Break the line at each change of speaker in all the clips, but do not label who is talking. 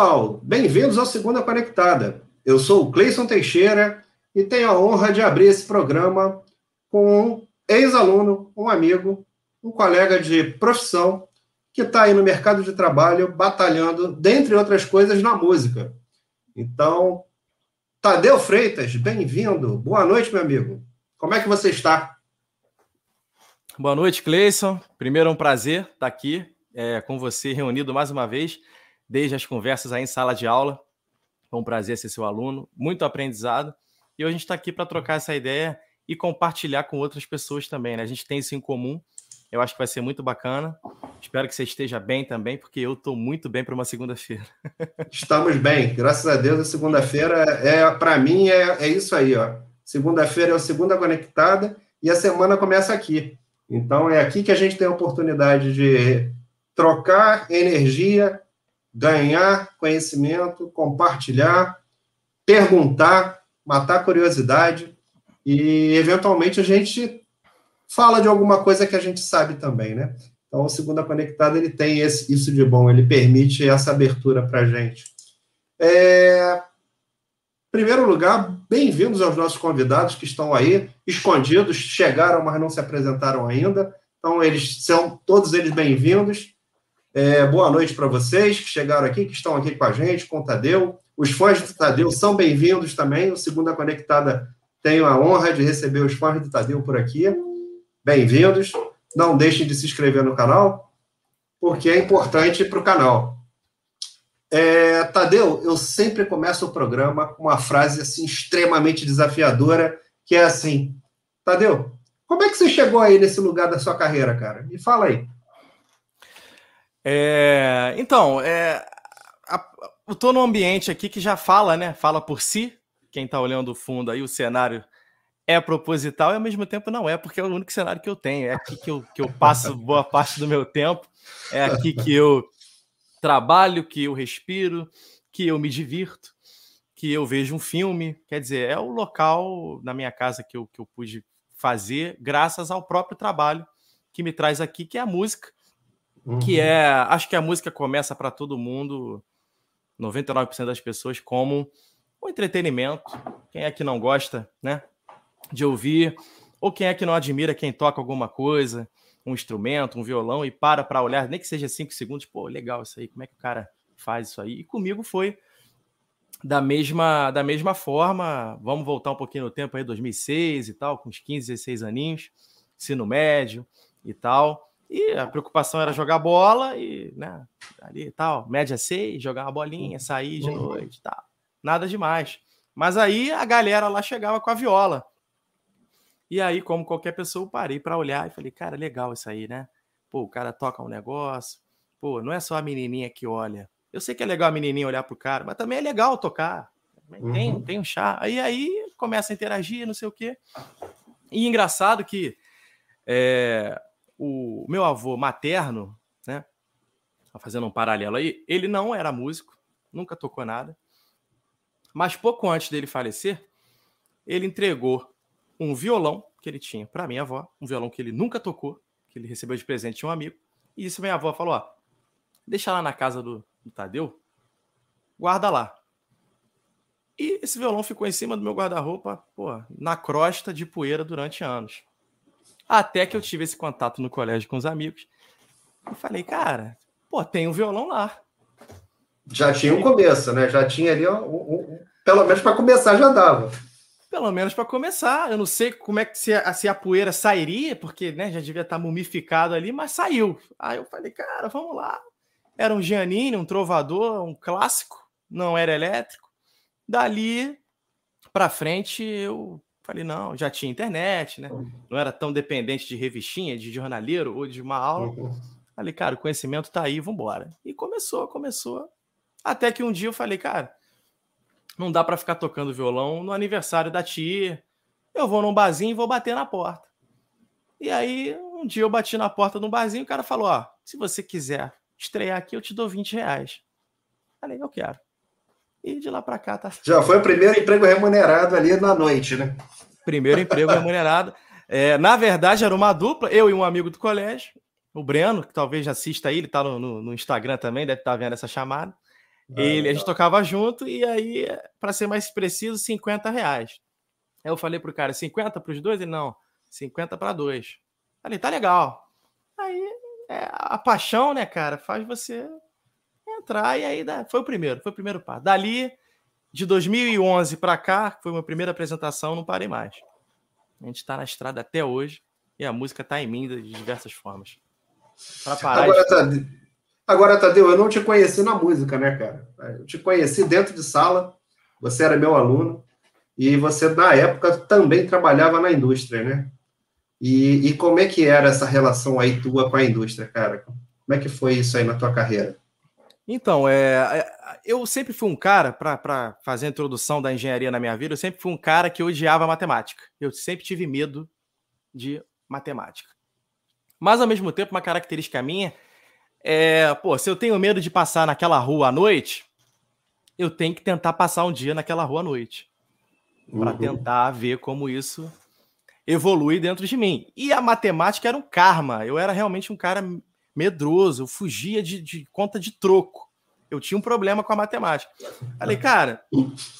pessoal, bem-vindos ao Segunda Conectada. Eu sou o Cleison Teixeira e tenho a honra de abrir esse programa com um ex-aluno, um amigo, um colega de profissão que está aí no mercado de trabalho batalhando, dentre outras coisas, na música. Então, Tadeu Freitas, bem-vindo. Boa noite, meu amigo. Como é que você está?
Boa noite, Cleison. Primeiro é um prazer estar aqui é, com você reunido mais uma vez, desde as conversas aí em sala de aula. É um prazer ser seu aluno, muito aprendizado. E hoje a gente está aqui para trocar essa ideia e compartilhar com outras pessoas também. Né? A gente tem isso em comum. Eu acho que vai ser muito bacana. Espero que você esteja bem também, porque eu estou muito bem para uma segunda-feira.
Estamos bem, graças a Deus. A segunda-feira é, para mim, é, é isso aí, ó. Segunda-feira é o segunda conectada e a semana começa aqui. Então é aqui que a gente tem a oportunidade de trocar energia, ganhar conhecimento, compartilhar, perguntar, matar curiosidade e, eventualmente, a gente fala de alguma coisa que a gente sabe também, né? Então, o Segunda Conectada, ele tem esse, isso de bom, ele permite essa abertura para a gente. É... Primeiro lugar, bem-vindos aos nossos convidados que estão aí, escondidos, chegaram, mas não se apresentaram ainda. Então, eles são todos eles bem-vindos. É, boa noite para vocês que chegaram aqui, que estão aqui com a gente, com o Tadeu. Os fãs do Tadeu são bem-vindos também. O Segunda Conectada tenho a honra de receber os fãs do Tadeu por aqui. Bem-vindos. Não deixem de se inscrever no canal, porque é importante para o canal. É, Tadeu, eu sempre começo o programa com uma frase assim extremamente desafiadora, que é assim: Tadeu, como é que você chegou aí nesse lugar da sua carreira, cara? Me fala aí.
É, então, é, eu estou num ambiente aqui que já fala, né? Fala por si. Quem está olhando o fundo aí, o cenário é proposital e ao mesmo tempo não é, porque é o único cenário que eu tenho. É aqui que eu, que eu passo boa parte do meu tempo, é aqui que eu trabalho, que eu respiro, que eu me divirto, que eu vejo um filme. Quer dizer, é o local na minha casa que eu, que eu pude fazer graças ao próprio trabalho que me traz aqui, que é a música Uhum. Que é. Acho que a música começa para todo mundo, 99% das pessoas, como um entretenimento. Quem é que não gosta, né? De ouvir, ou quem é que não admira quem toca alguma coisa, um instrumento, um violão, e para para olhar, nem que seja cinco segundos, pô, legal isso aí, como é que o cara faz isso aí? E comigo foi da mesma, da mesma forma. Vamos voltar um pouquinho no tempo aí, 2006 e tal, com uns 15, 16 aninhos, ensino médio e tal. E a preocupação era jogar bola e, né, ali e tal, média 6, jogar uma bolinha, uhum. sair de uhum. noite e tal. Nada demais. Mas aí a galera lá chegava com a viola. E aí, como qualquer pessoa, eu parei para olhar e falei, cara, legal isso aí, né? Pô, o cara toca um negócio. Pô, não é só a menininha que olha. Eu sei que é legal a menininha olhar pro cara, mas também é legal tocar. Tem, uhum. tem um chá. Aí aí começa a interagir, não sei o quê. E engraçado que é, o meu avô materno, né? Fazendo um paralelo aí, ele não era músico, nunca tocou nada. Mas pouco antes dele falecer, ele entregou um violão que ele tinha para minha avó, um violão que ele nunca tocou, que ele recebeu de presente de um amigo. E isso minha avó falou: ó, deixa lá na casa do, do Tadeu, guarda lá. E esse violão ficou em cima do meu guarda-roupa, na crosta de poeira durante anos. Até que eu tive esse contato no colégio com os amigos. E falei, cara, pô, tem um violão lá.
Já tinha um começo, né? Já tinha ali, um, um, pelo menos para começar já dava.
Pelo menos para começar. Eu não sei como é que se a, se a poeira sairia, porque né, já devia estar tá mumificado ali, mas saiu. Aí eu falei, cara, vamos lá. Era um Giannini, um trovador, um clássico, não era elétrico. Dali para frente eu Falei, não, já tinha internet, né? Não era tão dependente de revistinha, de jornaleiro ou de uma aula. Falei, cara, o conhecimento tá aí, vambora. E começou, começou. Até que um dia eu falei, cara, não dá para ficar tocando violão no aniversário da tia. Eu vou num barzinho e vou bater na porta. E aí, um dia eu bati na porta de um barzinho e o cara falou: Ó, se você quiser estrear aqui, eu te dou 20 reais. Falei, eu quero. E de lá para cá tá.
Já foi o primeiro emprego remunerado ali na noite, né?
Primeiro emprego remunerado. É, na verdade, era uma dupla, eu e um amigo do colégio, o Breno, que talvez já assista aí, ele tá no, no, no Instagram também, deve estar tá vendo essa chamada. Ah, ele, a gente tocava junto e aí, para ser mais preciso, 50 reais. Aí eu falei pro cara, 50 para os dois? Ele, não, 50 para dois. Falei, tá legal. Aí é, a paixão, né, cara, faz você entrar e aí foi o primeiro, foi o primeiro passo. Dali, de 2011 para cá, foi minha primeira apresentação, não parei mais. A gente está na estrada até hoje e a música está em mim de diversas formas.
Para parar. Agora, de... Tadeu, agora, Tadeu, eu não te conheci na música, né, cara? Eu te conheci dentro de sala, você era meu aluno e você, na época, também trabalhava na indústria, né? E, e como é que era essa relação aí tua com a indústria, cara? Como é que foi isso aí na tua carreira?
Então, é, é eu sempre fui um cara, para fazer a introdução da engenharia na minha vida, eu sempre fui um cara que odiava matemática. Eu sempre tive medo de matemática. Mas, ao mesmo tempo, uma característica minha é, pô, se eu tenho medo de passar naquela rua à noite, eu tenho que tentar passar um dia naquela rua à noite. Para uhum. tentar ver como isso evolui dentro de mim. E a matemática era um karma. Eu era realmente um cara medroso, eu fugia de, de conta de troco. Eu tinha um problema com a matemática. Falei, cara,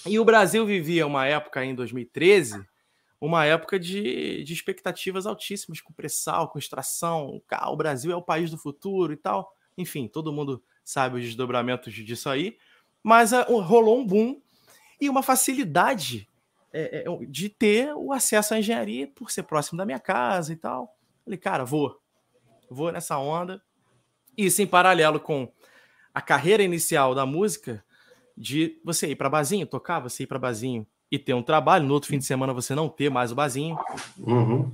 e o Brasil vivia uma época em 2013, uma época de, de expectativas altíssimas com pré-sal, com extração. O Brasil é o país do futuro e tal. Enfim, todo mundo sabe os desdobramentos disso aí. Mas uh, rolou um boom e uma facilidade é, é, de ter o acesso à engenharia por ser próximo da minha casa e tal. Falei, cara, vou. Vou nessa onda. Isso em paralelo com a carreira inicial da música, de você ir para bazinho, tocar, você ir para bazinho e ter um trabalho, no outro fim de semana você não ter mais o bazinho. Uhum.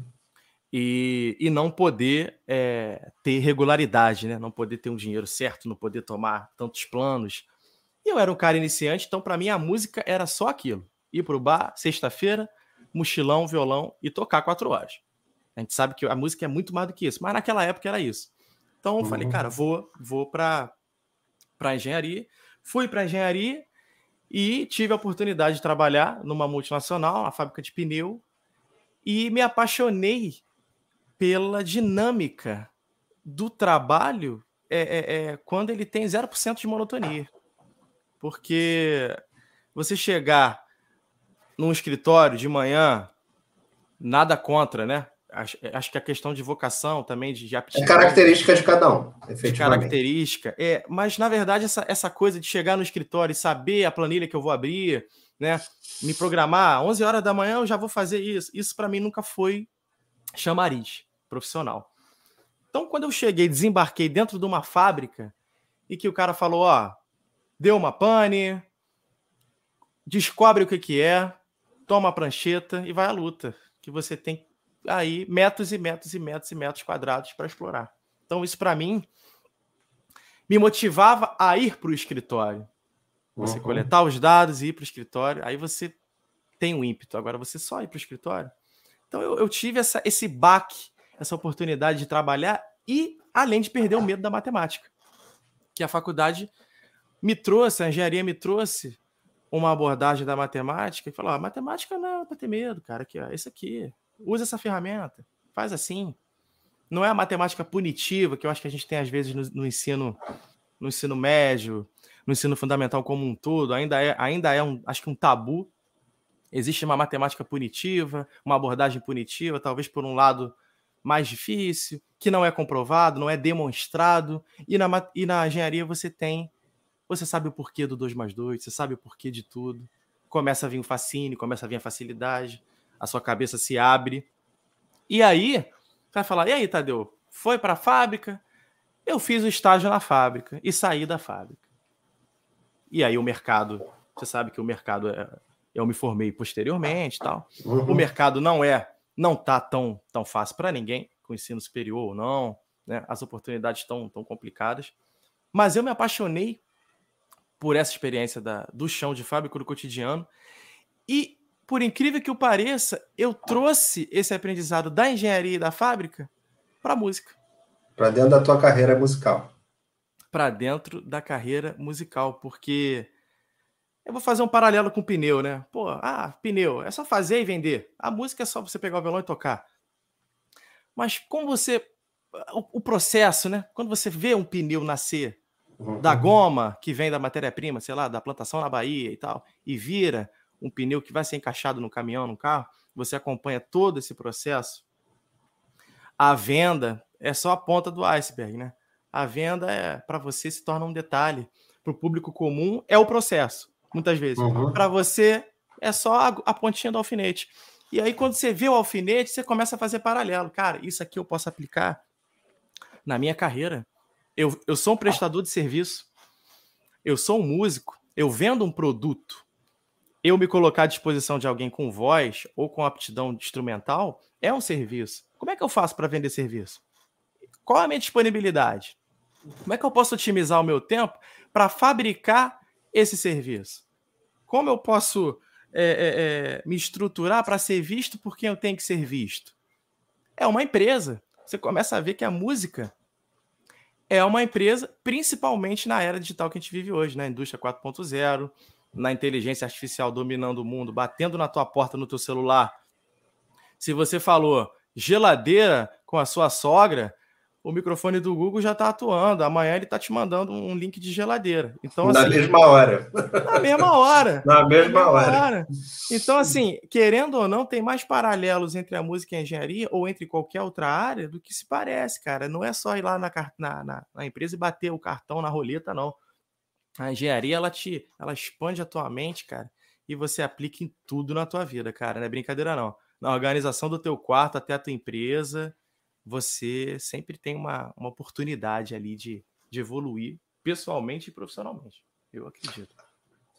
E, e não poder é, ter regularidade, né? Não poder ter um dinheiro certo, não poder tomar tantos planos. E eu era um cara iniciante, então para mim a música era só aquilo ir pro bar, sexta-feira, mochilão, violão e tocar quatro horas. A gente sabe que a música é muito mais do que isso, mas naquela época era isso. Então eu uhum. falei, cara, vou, vou para para engenharia. Fui para engenharia e tive a oportunidade de trabalhar numa multinacional, na fábrica de pneu, e me apaixonei pela dinâmica do trabalho é, é, é quando ele tem 0% de monotonia. Porque você chegar num escritório de manhã, nada contra, né? Acho, acho que a questão de vocação também, de, de
aptidão. É característica de cada um,
efetivamente. Característica. É, mas, na verdade, essa, essa coisa de chegar no escritório e saber a planilha que eu vou abrir, né? Me programar, 11 horas da manhã eu já vou fazer isso. Isso, para mim, nunca foi chamariz profissional. Então, quando eu cheguei, desembarquei dentro de uma fábrica e que o cara falou: ó, deu uma pane, descobre o que, que é, toma a prancheta e vai à luta. Que você tem aí metros e metros e metros e metros quadrados para explorar. Então, isso para mim me motivava a ir para o escritório. Você uhum. coletar os dados e ir para o escritório, aí você tem um ímpeto. Agora, você só ir para o escritório. Então, eu, eu tive essa, esse baque, essa oportunidade de trabalhar e, além de perder o medo da matemática, que a faculdade me trouxe, a engenharia me trouxe uma abordagem da matemática e falou: ah, matemática não é para ter medo, cara. Aqui, ó, esse aqui. Usa essa ferramenta. Faz assim. Não é a matemática punitiva que eu acho que a gente tem às vezes no, no ensino no ensino médio, no ensino fundamental como um todo, ainda é, ainda é um, acho que um tabu. Existe uma matemática punitiva, uma abordagem punitiva, talvez por um lado mais difícil, que não é comprovado, não é demonstrado, e na, e na engenharia você tem você sabe o porquê do 2 mais 2, você sabe o porquê de tudo. Começa a vir o fascínio, começa a vir a facilidade, a sua cabeça se abre. E aí, vai falar: e aí, Tadeu? Foi para a fábrica? Eu fiz o estágio na fábrica e saí da fábrica. E aí o mercado, você sabe que o mercado é, eu me formei posteriormente, tal. Uhum. O mercado não é, não tá tão tão fácil para ninguém, com ensino superior ou não, né? As oportunidades estão tão complicadas. Mas eu me apaixonei por essa experiência da, do chão de fábrica do cotidiano. E, por incrível que o pareça, eu trouxe esse aprendizado da engenharia e da fábrica para a música.
Para dentro da tua carreira musical.
Para dentro da carreira musical, porque eu vou fazer um paralelo com pneu, né? Pô, ah, pneu, é só fazer e vender. A música é só você pegar o violão e tocar. Mas como você. O, o processo, né? Quando você vê um pneu nascer, uhum. da goma que vem da matéria-prima, sei lá, da plantação na Bahia e tal, e vira um pneu que vai ser encaixado no caminhão, no carro, você acompanha todo esse processo. A venda é só a ponta do iceberg, né? A venda é para você se torna um detalhe. Para o público comum é o processo, muitas vezes. Uhum. Para você é só a, a pontinha do alfinete. E aí, quando você vê o alfinete, você começa a fazer paralelo. Cara, isso aqui eu posso aplicar na minha carreira. Eu, eu sou um prestador de serviço, eu sou um músico, eu vendo um produto. Eu me colocar à disposição de alguém com voz ou com aptidão instrumental é um serviço. Como é que eu faço para vender serviço? Qual a minha disponibilidade? Como é que eu posso otimizar o meu tempo para fabricar esse serviço? Como eu posso é, é, é, me estruturar para ser visto por quem eu tenho que ser visto? É uma empresa. Você começa a ver que a música é uma empresa, principalmente na era digital que a gente vive hoje, na né? indústria 4.0, na inteligência artificial dominando o mundo, batendo na tua porta no teu celular. Se você falou geladeira com a sua sogra, o microfone do Google já está atuando. Amanhã ele está te mandando um link de geladeira. Então,
na
assim,
mesma hora.
Na mesma hora.
na mesma, mesma hora. hora.
Então, assim, querendo ou não, tem mais paralelos entre a música e a engenharia ou entre qualquer outra área do que se parece, cara. Não é só ir lá na, na, na, na empresa e bater o cartão na roleta, não. A engenharia, ela te ela expande a tua mente, cara, e você aplica em tudo na tua vida, cara. Não é brincadeira, não. Na organização do teu quarto até a tua empresa você sempre tem uma, uma oportunidade ali de, de evoluir pessoalmente e profissionalmente. Eu acredito.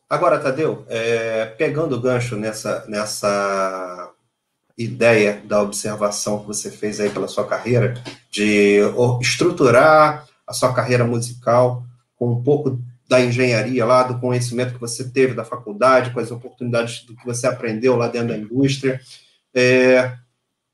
Agora, Tadeu, é, pegando o gancho nessa, nessa ideia da observação que você fez aí pela sua carreira, de estruturar a sua carreira musical com um pouco da engenharia lá, do conhecimento que você teve da faculdade, com as oportunidades do que você aprendeu lá dentro da indústria. É,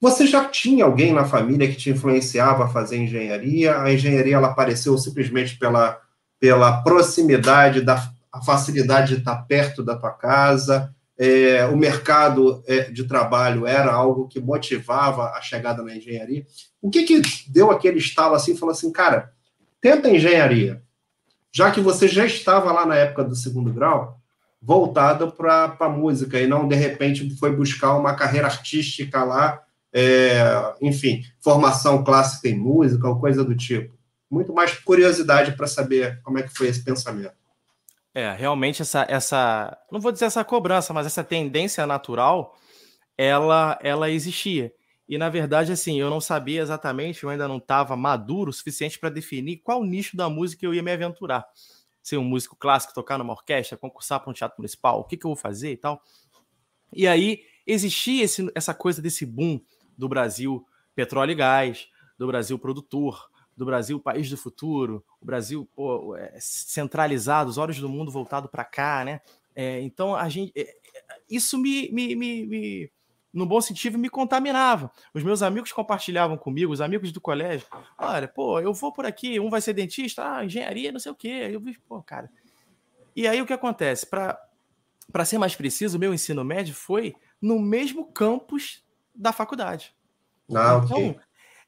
você já tinha alguém na família que te influenciava a fazer engenharia? A engenharia ela apareceu simplesmente pela, pela proximidade, da facilidade de estar perto da tua casa? É, o mercado é, de trabalho era algo que motivava a chegada na engenharia? O que que deu aquele estalo assim, falou assim, cara, tenta engenharia, já que você já estava lá na época do segundo grau, voltado para a música e não de repente foi buscar uma carreira artística lá é, enfim, formação clássica em música ou coisa do tipo. Muito mais curiosidade para saber como é que foi esse pensamento.
É, realmente essa, essa, não vou dizer essa cobrança, mas essa tendência natural, ela, ela existia. E na verdade, assim, eu não sabia exatamente, eu ainda não estava maduro o suficiente para definir qual nicho da música eu ia me aventurar. Ser um músico clássico, tocar numa orquestra, concursar para um teatro municipal, o que, que eu vou fazer e tal. E aí existia esse, essa coisa desse boom do Brasil petróleo e gás, do Brasil produtor, do Brasil país do futuro, o Brasil pô, é, centralizado, os olhos do mundo voltado para cá, né? É, então a gente, é, isso me, me, me, me, no bom sentido, me contaminava. Os meus amigos compartilhavam comigo, os amigos do colégio, olha, pô, eu vou por aqui, um vai ser dentista, ah, engenharia, não sei o quê. Eu vi, pô, cara. E aí o que acontece? Para ser mais preciso, o meu ensino médio foi no mesmo campus da faculdade.
Ah, então, okay.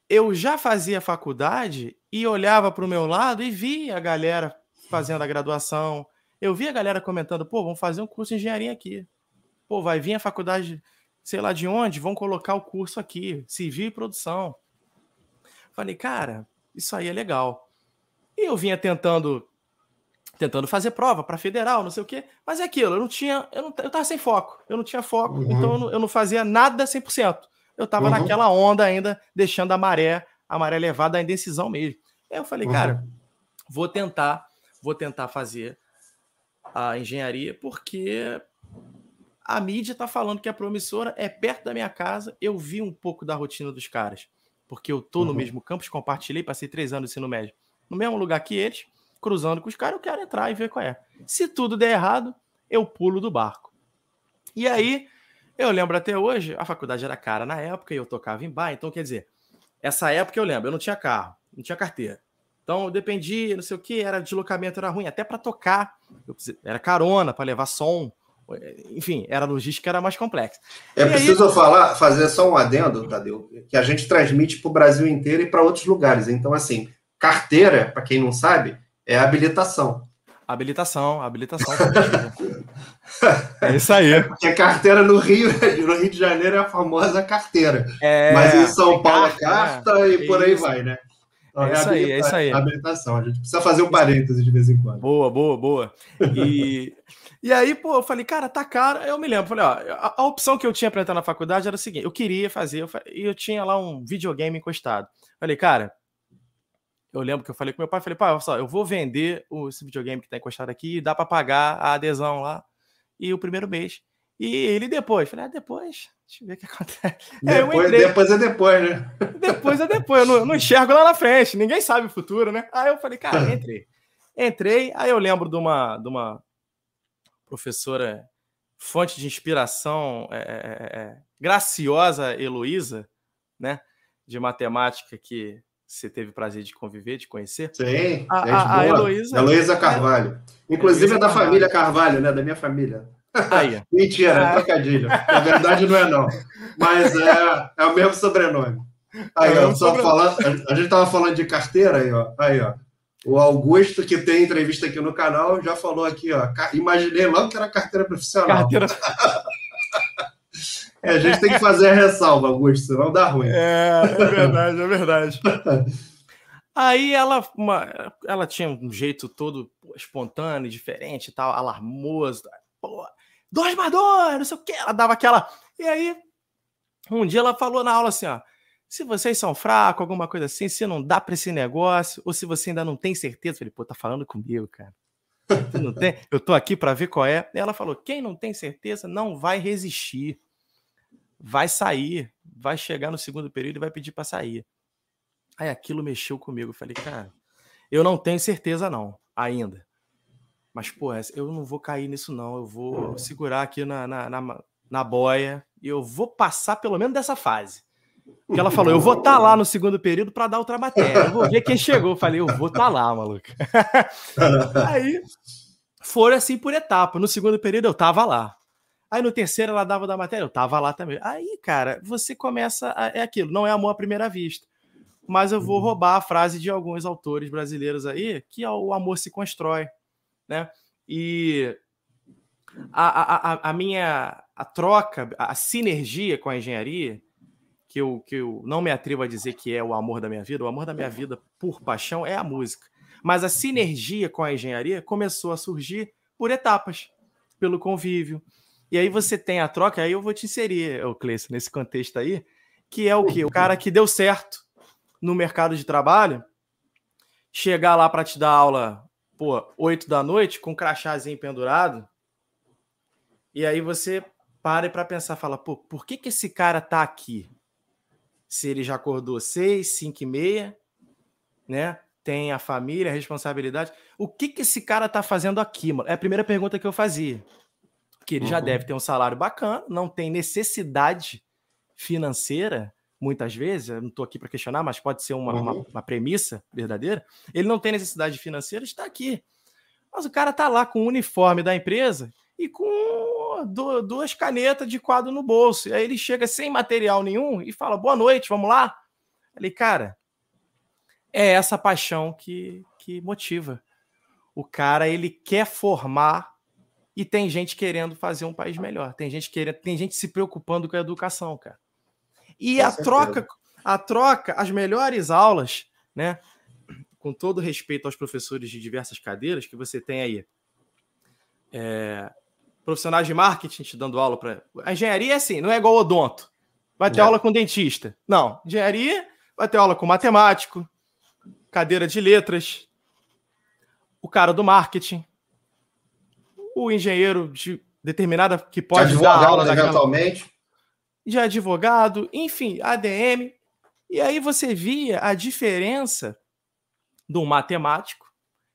eu já fazia faculdade e olhava para o meu lado e via a galera fazendo a graduação. Eu via a galera comentando, pô, vamos fazer um curso de engenharia aqui. Pô, vai vir a faculdade, sei lá de onde, vão colocar o curso aqui, civil e produção. Falei, cara, isso aí é legal. E eu vinha tentando tentando fazer prova para federal, não sei o quê. Mas é aquilo, eu não tinha, eu não eu tava sem foco. Eu não tinha foco, uhum. então eu não, eu não, fazia nada 100%. Eu tava uhum. naquela onda ainda, deixando a maré, a maré levada à indecisão mesmo. Aí eu falei, uhum. cara, vou tentar, vou tentar fazer a engenharia porque a mídia tá falando que é promissora, é perto da minha casa, eu vi um pouco da rotina dos caras, porque eu tô no uhum. mesmo campus, compartilhei, passei três anos no ensino médio, no mesmo lugar que eles, cruzando com os caras, eu quero entrar e ver qual é. Se tudo der errado, eu pulo do barco. E aí, eu lembro até hoje, a faculdade era cara na época e eu tocava em bar, então quer dizer, essa época eu lembro, eu não tinha carro, não tinha carteira. Então eu dependia, não sei o que, era deslocamento era ruim, até para tocar, era carona para levar som, enfim, era logística era mais complexa.
É e preciso aí... falar, fazer só um adendo, Tadeu, que a gente transmite para o Brasil inteiro e para outros lugares. Então assim, carteira, para quem não sabe, É habilitação.
Habilitação, habilitação. é isso aí.
É porque a carteira no Rio, no Rio de Janeiro é a famosa carteira. É, Mas em São Paulo é carta, é, e por aí isso. vai, né?
É, isso aí, é isso aí.
Habilitação. A gente precisa fazer um parêntese de vez em quando.
Boa, boa, boa. E, e aí, pô, eu falei, cara, tá caro. Eu me lembro, falei, ó, a, a opção que eu tinha para entrar na faculdade era o seguinte: eu queria fazer, eu, e eu tinha lá um videogame encostado. Falei, cara, eu lembro que eu falei com meu pai, falei, pai, olha só, eu vou vender esse videogame que tá encostado aqui, dá para pagar a adesão lá e o primeiro mês. E ele depois, falei, ah, depois, deixa eu ver o que acontece.
Depois, é, depois é depois, né?
Depois é depois, eu não, não, enxergo lá na frente, ninguém sabe o futuro, né? Aí eu falei, cara, entrei. Entrei, aí eu lembro de uma, de uma professora, fonte de inspiração, é, é, é graciosa Heloísa, né? De matemática que você teve o prazer de conviver, de conhecer.
Sim, a, a, a Heloísa. Heloísa Carvalho. Inclusive Heloísa é da Carvalho. família Carvalho, né? Da minha família. Aí. Mentira, é trocadilho. Na verdade, não é não. Mas é, é o mesmo sobrenome. Aí, é ó, só falando, a gente estava falando de carteira aí, ó. Aí, ó. O Augusto, que tem entrevista aqui no canal, já falou aqui, ó. Imaginei logo que era carteira profissional. Carteira. É, a gente tem que fazer a ressalva, Augusto, senão dá ruim.
É, é verdade, é verdade. Aí ela, uma, ela tinha um jeito todo espontâneo, diferente e tal, alarmoso. Pô, dois mais dois, não sei o que. Ela dava aquela. E aí, um dia ela falou na aula assim: ó, se vocês são fracos, alguma coisa assim, se não dá para esse negócio, ou se você ainda não tem certeza, eu falei, pô, tá falando comigo, cara. Não tem? Eu tô aqui para ver qual é. Ela falou: quem não tem certeza não vai resistir vai sair, vai chegar no segundo período e vai pedir para sair. Aí aquilo mexeu comigo. Eu falei, cara, eu não tenho certeza não, ainda. Mas, pô, eu não vou cair nisso não. Eu vou segurar aqui na, na, na, na boia e eu vou passar pelo menos dessa fase. Porque ela falou, eu vou estar tá lá no segundo período para dar outra matéria. Eu vou ver quem chegou. Eu falei, eu vou estar tá lá, maluco. Aí foram assim por etapa. No segundo período eu tava lá. Aí no terceiro ela dava da matéria, eu tava lá também. Aí, cara, você começa. A, é aquilo, não é amor à primeira vista. Mas eu vou uhum. roubar a frase de alguns autores brasileiros aí, que é o amor se constrói, né? E a, a, a, minha a troca, a sinergia com a engenharia, que eu, que eu não me atrevo a dizer que é o amor da minha vida, o amor da minha vida por paixão é a música. Mas a sinergia com a engenharia começou a surgir por etapas, pelo convívio, e aí você tem a troca, aí eu vou te inserir, Cleiton, nesse contexto aí, que é o que? O cara que deu certo no mercado de trabalho, chegar lá para te dar aula, pô, 8 da noite, com um crachazinho pendurado, e aí você para para pensar, fala, pô, por que que esse cara tá aqui? Se ele já acordou 6, 5 e meia, né? Tem a família, a responsabilidade. O que que esse cara tá fazendo aqui, mano? É a primeira pergunta que eu fazia que ele uhum. já deve ter um salário bacana, não tem necessidade financeira, muitas vezes, eu não estou aqui para questionar, mas pode ser uma, uhum. uma, uma, premissa verdadeira. Ele não tem necessidade financeira, está aqui. Mas o cara está lá com o uniforme da empresa e com duas canetas de quadro no bolso. E aí ele chega sem material nenhum e fala: boa noite, vamos lá. Ali, cara, é essa paixão que, que motiva. O cara, ele quer formar e tem gente querendo fazer um país melhor. Tem gente querendo, tem gente se preocupando com a educação, cara. E com a certeza. troca, a troca, as melhores aulas, né? Com todo respeito aos professores de diversas cadeiras que você tem aí, é, profissionais de marketing te dando aula para. A engenharia é assim, não é igual odonto. Vai ter é. aula com dentista. Não, engenharia vai ter aula com matemático, cadeira de letras, o cara do marketing, o engenheiro de determinada que pode de dar aula
eventualmente.
De advogado, enfim, ADM. E aí você via a diferença do matemático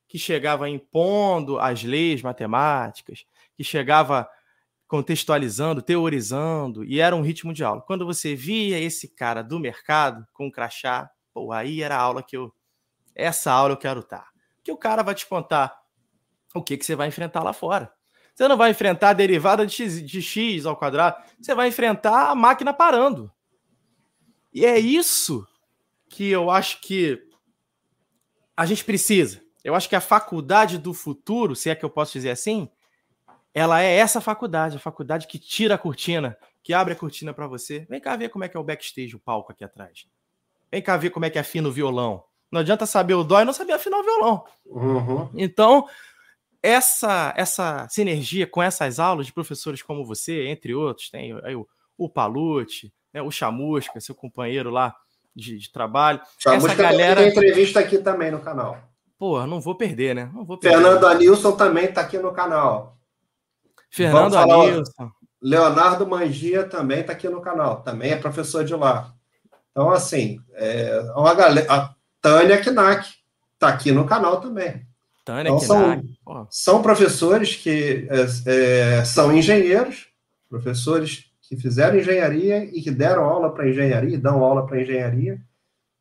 que chegava impondo as leis matemáticas, que chegava contextualizando, teorizando, e era um ritmo de aula. Quando você via esse cara do mercado com um crachá, pô, aí era a aula que eu. Essa aula eu quero estar. Que o cara vai te contar o que, que você vai enfrentar lá fora. Você não vai enfrentar a derivada de x, de x ao quadrado, você vai enfrentar a máquina parando. E é isso que eu acho que a gente precisa. Eu acho que a faculdade do futuro, se é que eu posso dizer assim, ela é essa faculdade, a faculdade que tira a cortina, que abre a cortina para você. Vem cá ver como é que é o backstage, o palco aqui atrás. Vem cá ver como é que afina o violão. Não adianta saber o dó e não saber afinar o violão. Uhum. Então, essa essa sinergia com essas aulas de professores como você, entre outros, tem aí o, o Palute, né, o Chamusca, seu companheiro lá de, de trabalho.
Chamusca essa galera tem entrevista aqui também no canal.
Pô, não vou perder, né? Não vou perder.
Fernando Anilson também está aqui no canal.
Fernando Anilson.
Leonardo Mangia também está aqui no canal, também é professor de lá. Então, assim, é uma galera. A Tânia Knack está aqui no canal também. Tânia então, Knack. São, são professores que é, é, são engenheiros, professores que fizeram engenharia e que deram aula para engenharia, dão aula para engenharia,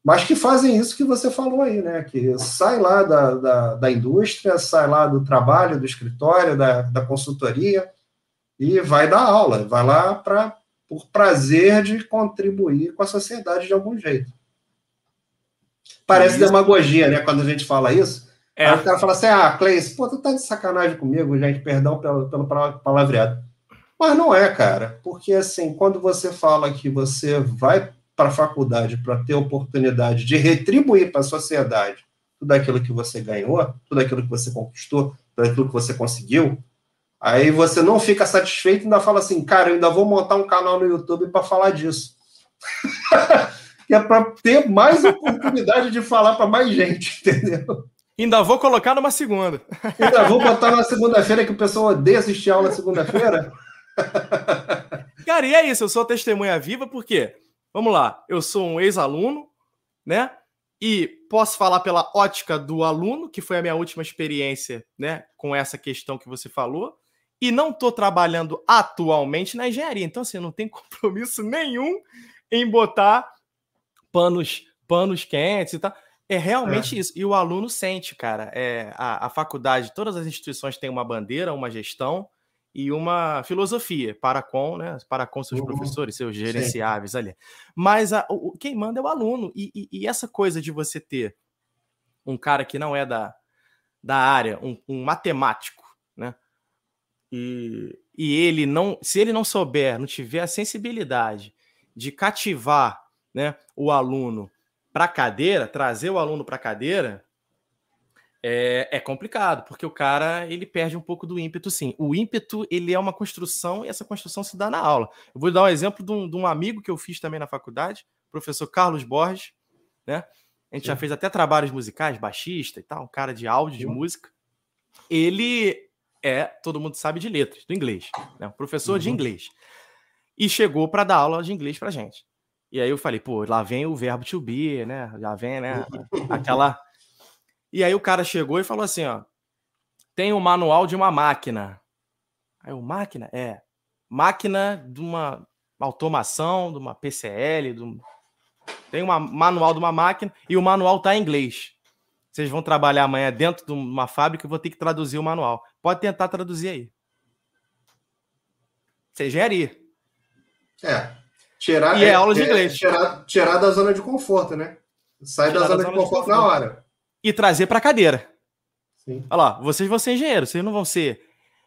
mas que fazem isso que você falou aí, né? Que sai lá da, da, da indústria, sai lá do trabalho, do escritório, da, da consultoria e vai dar aula, vai lá para por prazer de contribuir com a sociedade de algum jeito. Parece isso. demagogia, né? Quando a gente fala isso. É. Aí o cara fala assim: ah, Cleis, pô, tu tá de sacanagem comigo, gente, perdão pelo, pelo palavreado. Mas não é, cara, porque assim, quando você fala que você vai para a faculdade para ter oportunidade de retribuir para a sociedade tudo aquilo que você ganhou, tudo aquilo que você conquistou, tudo aquilo que você conseguiu, aí você não fica satisfeito e ainda fala assim, cara, eu ainda vou montar um canal no YouTube para falar disso. que é para ter mais oportunidade de falar para mais gente, entendeu?
Ainda vou colocar numa segunda.
Ainda vou botar na segunda-feira que o pessoal odeia assistir aula segunda-feira.
Cara, e é isso, eu sou testemunha viva porque, vamos lá, eu sou um ex-aluno, né? E posso falar pela ótica do aluno, que foi a minha última experiência, né, com essa questão que você falou, e não estou trabalhando atualmente na engenharia. Então, assim, eu não tenho compromisso nenhum em botar panos, panos quentes e tal. É realmente é. isso. E o aluno sente, cara. É, a, a faculdade, todas as instituições têm uma bandeira, uma gestão, e uma filosofia para com, né, para com seus uhum. professores, seus gerenciáveis Sim. ali. Mas a, o, quem manda é o aluno. E, e, e, essa coisa de você ter um cara que não é da, da área, um, um matemático, né? E, e ele não, se ele não souber, não tiver a sensibilidade de cativar, né, o aluno para a cadeira, trazer o aluno para a cadeira, é, é, complicado, porque o cara ele perde um pouco do ímpeto, sim. O ímpeto ele é uma construção e essa construção se dá na aula. Eu vou dar um exemplo de um, de um amigo que eu fiz também na faculdade, professor Carlos Borges, né? A gente sim. já fez até trabalhos musicais, baixista e tal, um cara de áudio, sim. de música. Ele é, todo mundo sabe de letras, do inglês, né? Um professor uhum. de inglês. E chegou para dar aula de inglês para gente. E aí eu falei, pô, lá vem o verbo to be, né? Já vem, né? Aquela e aí o cara chegou e falou assim, ó, tem o um manual de uma máquina. Aí o máquina é máquina de uma automação, de uma PCL, de um... tem um manual de uma máquina e o manual tá em inglês. Vocês vão trabalhar amanhã dentro de uma fábrica e vou ter que traduzir o manual. Pode tentar traduzir aí. Isso é engenharia.
É. Tirar,
e é, é aula de é, inglês.
Tirar, tirar da zona de conforto, né? Sai da zona, da zona, de, conforto de conforto na hora
e trazer para a cadeira. Sim. Olha lá, vocês vão ser engenheiros, vocês não vão ser.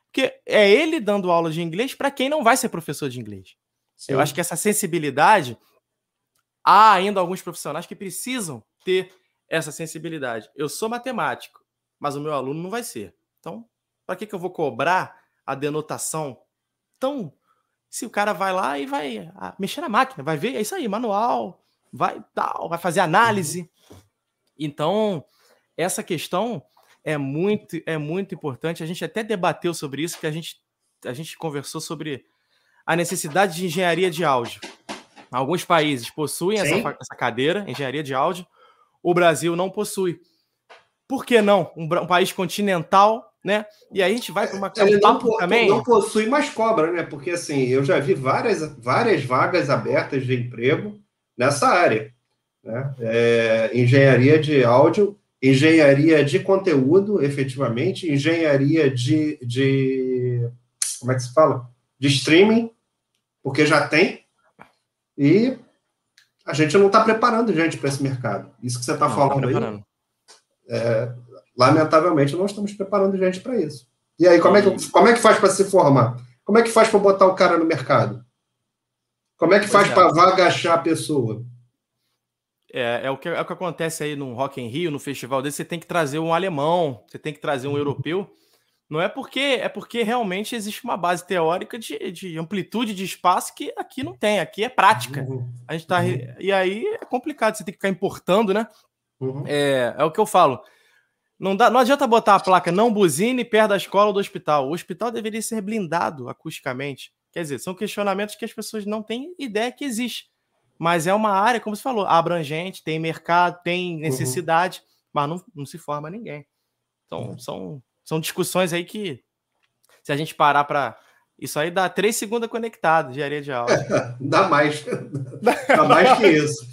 Porque é ele dando aula de inglês para quem não vai ser professor de inglês. Sim. Eu acho que essa sensibilidade, há ainda alguns profissionais que precisam ter essa sensibilidade. Eu sou matemático, mas o meu aluno não vai ser. Então, para que, que eu vou cobrar a denotação tão. Se o cara vai lá e vai ah, mexer na máquina, vai ver, é isso aí, manual, vai tal, vai fazer análise. Uhum. Então, essa questão é muito, é muito importante. A gente até debateu sobre isso, que a gente, a gente conversou sobre a necessidade de engenharia de áudio. Alguns países possuem essa, essa, cadeira, engenharia de áudio. O Brasil não possui. Por que não? Um, um país continental, né? E aí a gente vai para uma
Ele não, também. não possui, mas cobra, né? Porque assim, eu já vi várias, várias vagas abertas de emprego nessa área. Né? É, engenharia de áudio engenharia de conteúdo, efetivamente, engenharia de, de como é que se fala? De streaming, porque já tem, e a gente não está preparando gente para esse mercado. Isso que você está falando tá aí. É, lamentavelmente, não estamos preparando gente para isso. E aí, como é que, como é que faz para se formar? Como é que faz para botar o cara no mercado? Como é que faz é. para vaga achar a pessoa?
É, é, o que, é o que acontece aí no Rock in Rio, no festival desse, você tem que trazer um alemão, você tem que trazer um uhum. europeu. Não é porque é porque realmente existe uma base teórica de, de amplitude de espaço que aqui não tem, aqui é prática. Uhum. A gente tá. Uhum. E aí é complicado, você tem que ficar importando, né? Uhum. É, é o que eu falo. Não, dá, não adianta botar a placa não buzine perto da escola ou do hospital. O hospital deveria ser blindado acusticamente. Quer dizer, são questionamentos que as pessoas não têm ideia que existe. Mas é uma área, como você falou, abrangente, tem mercado, tem uhum. necessidade, uhum. mas não, não se forma ninguém. Então, uhum. são, são discussões aí que, se a gente parar para. Isso aí dá três segundos conectados de areia de aula.
dá mais. dá mais que isso.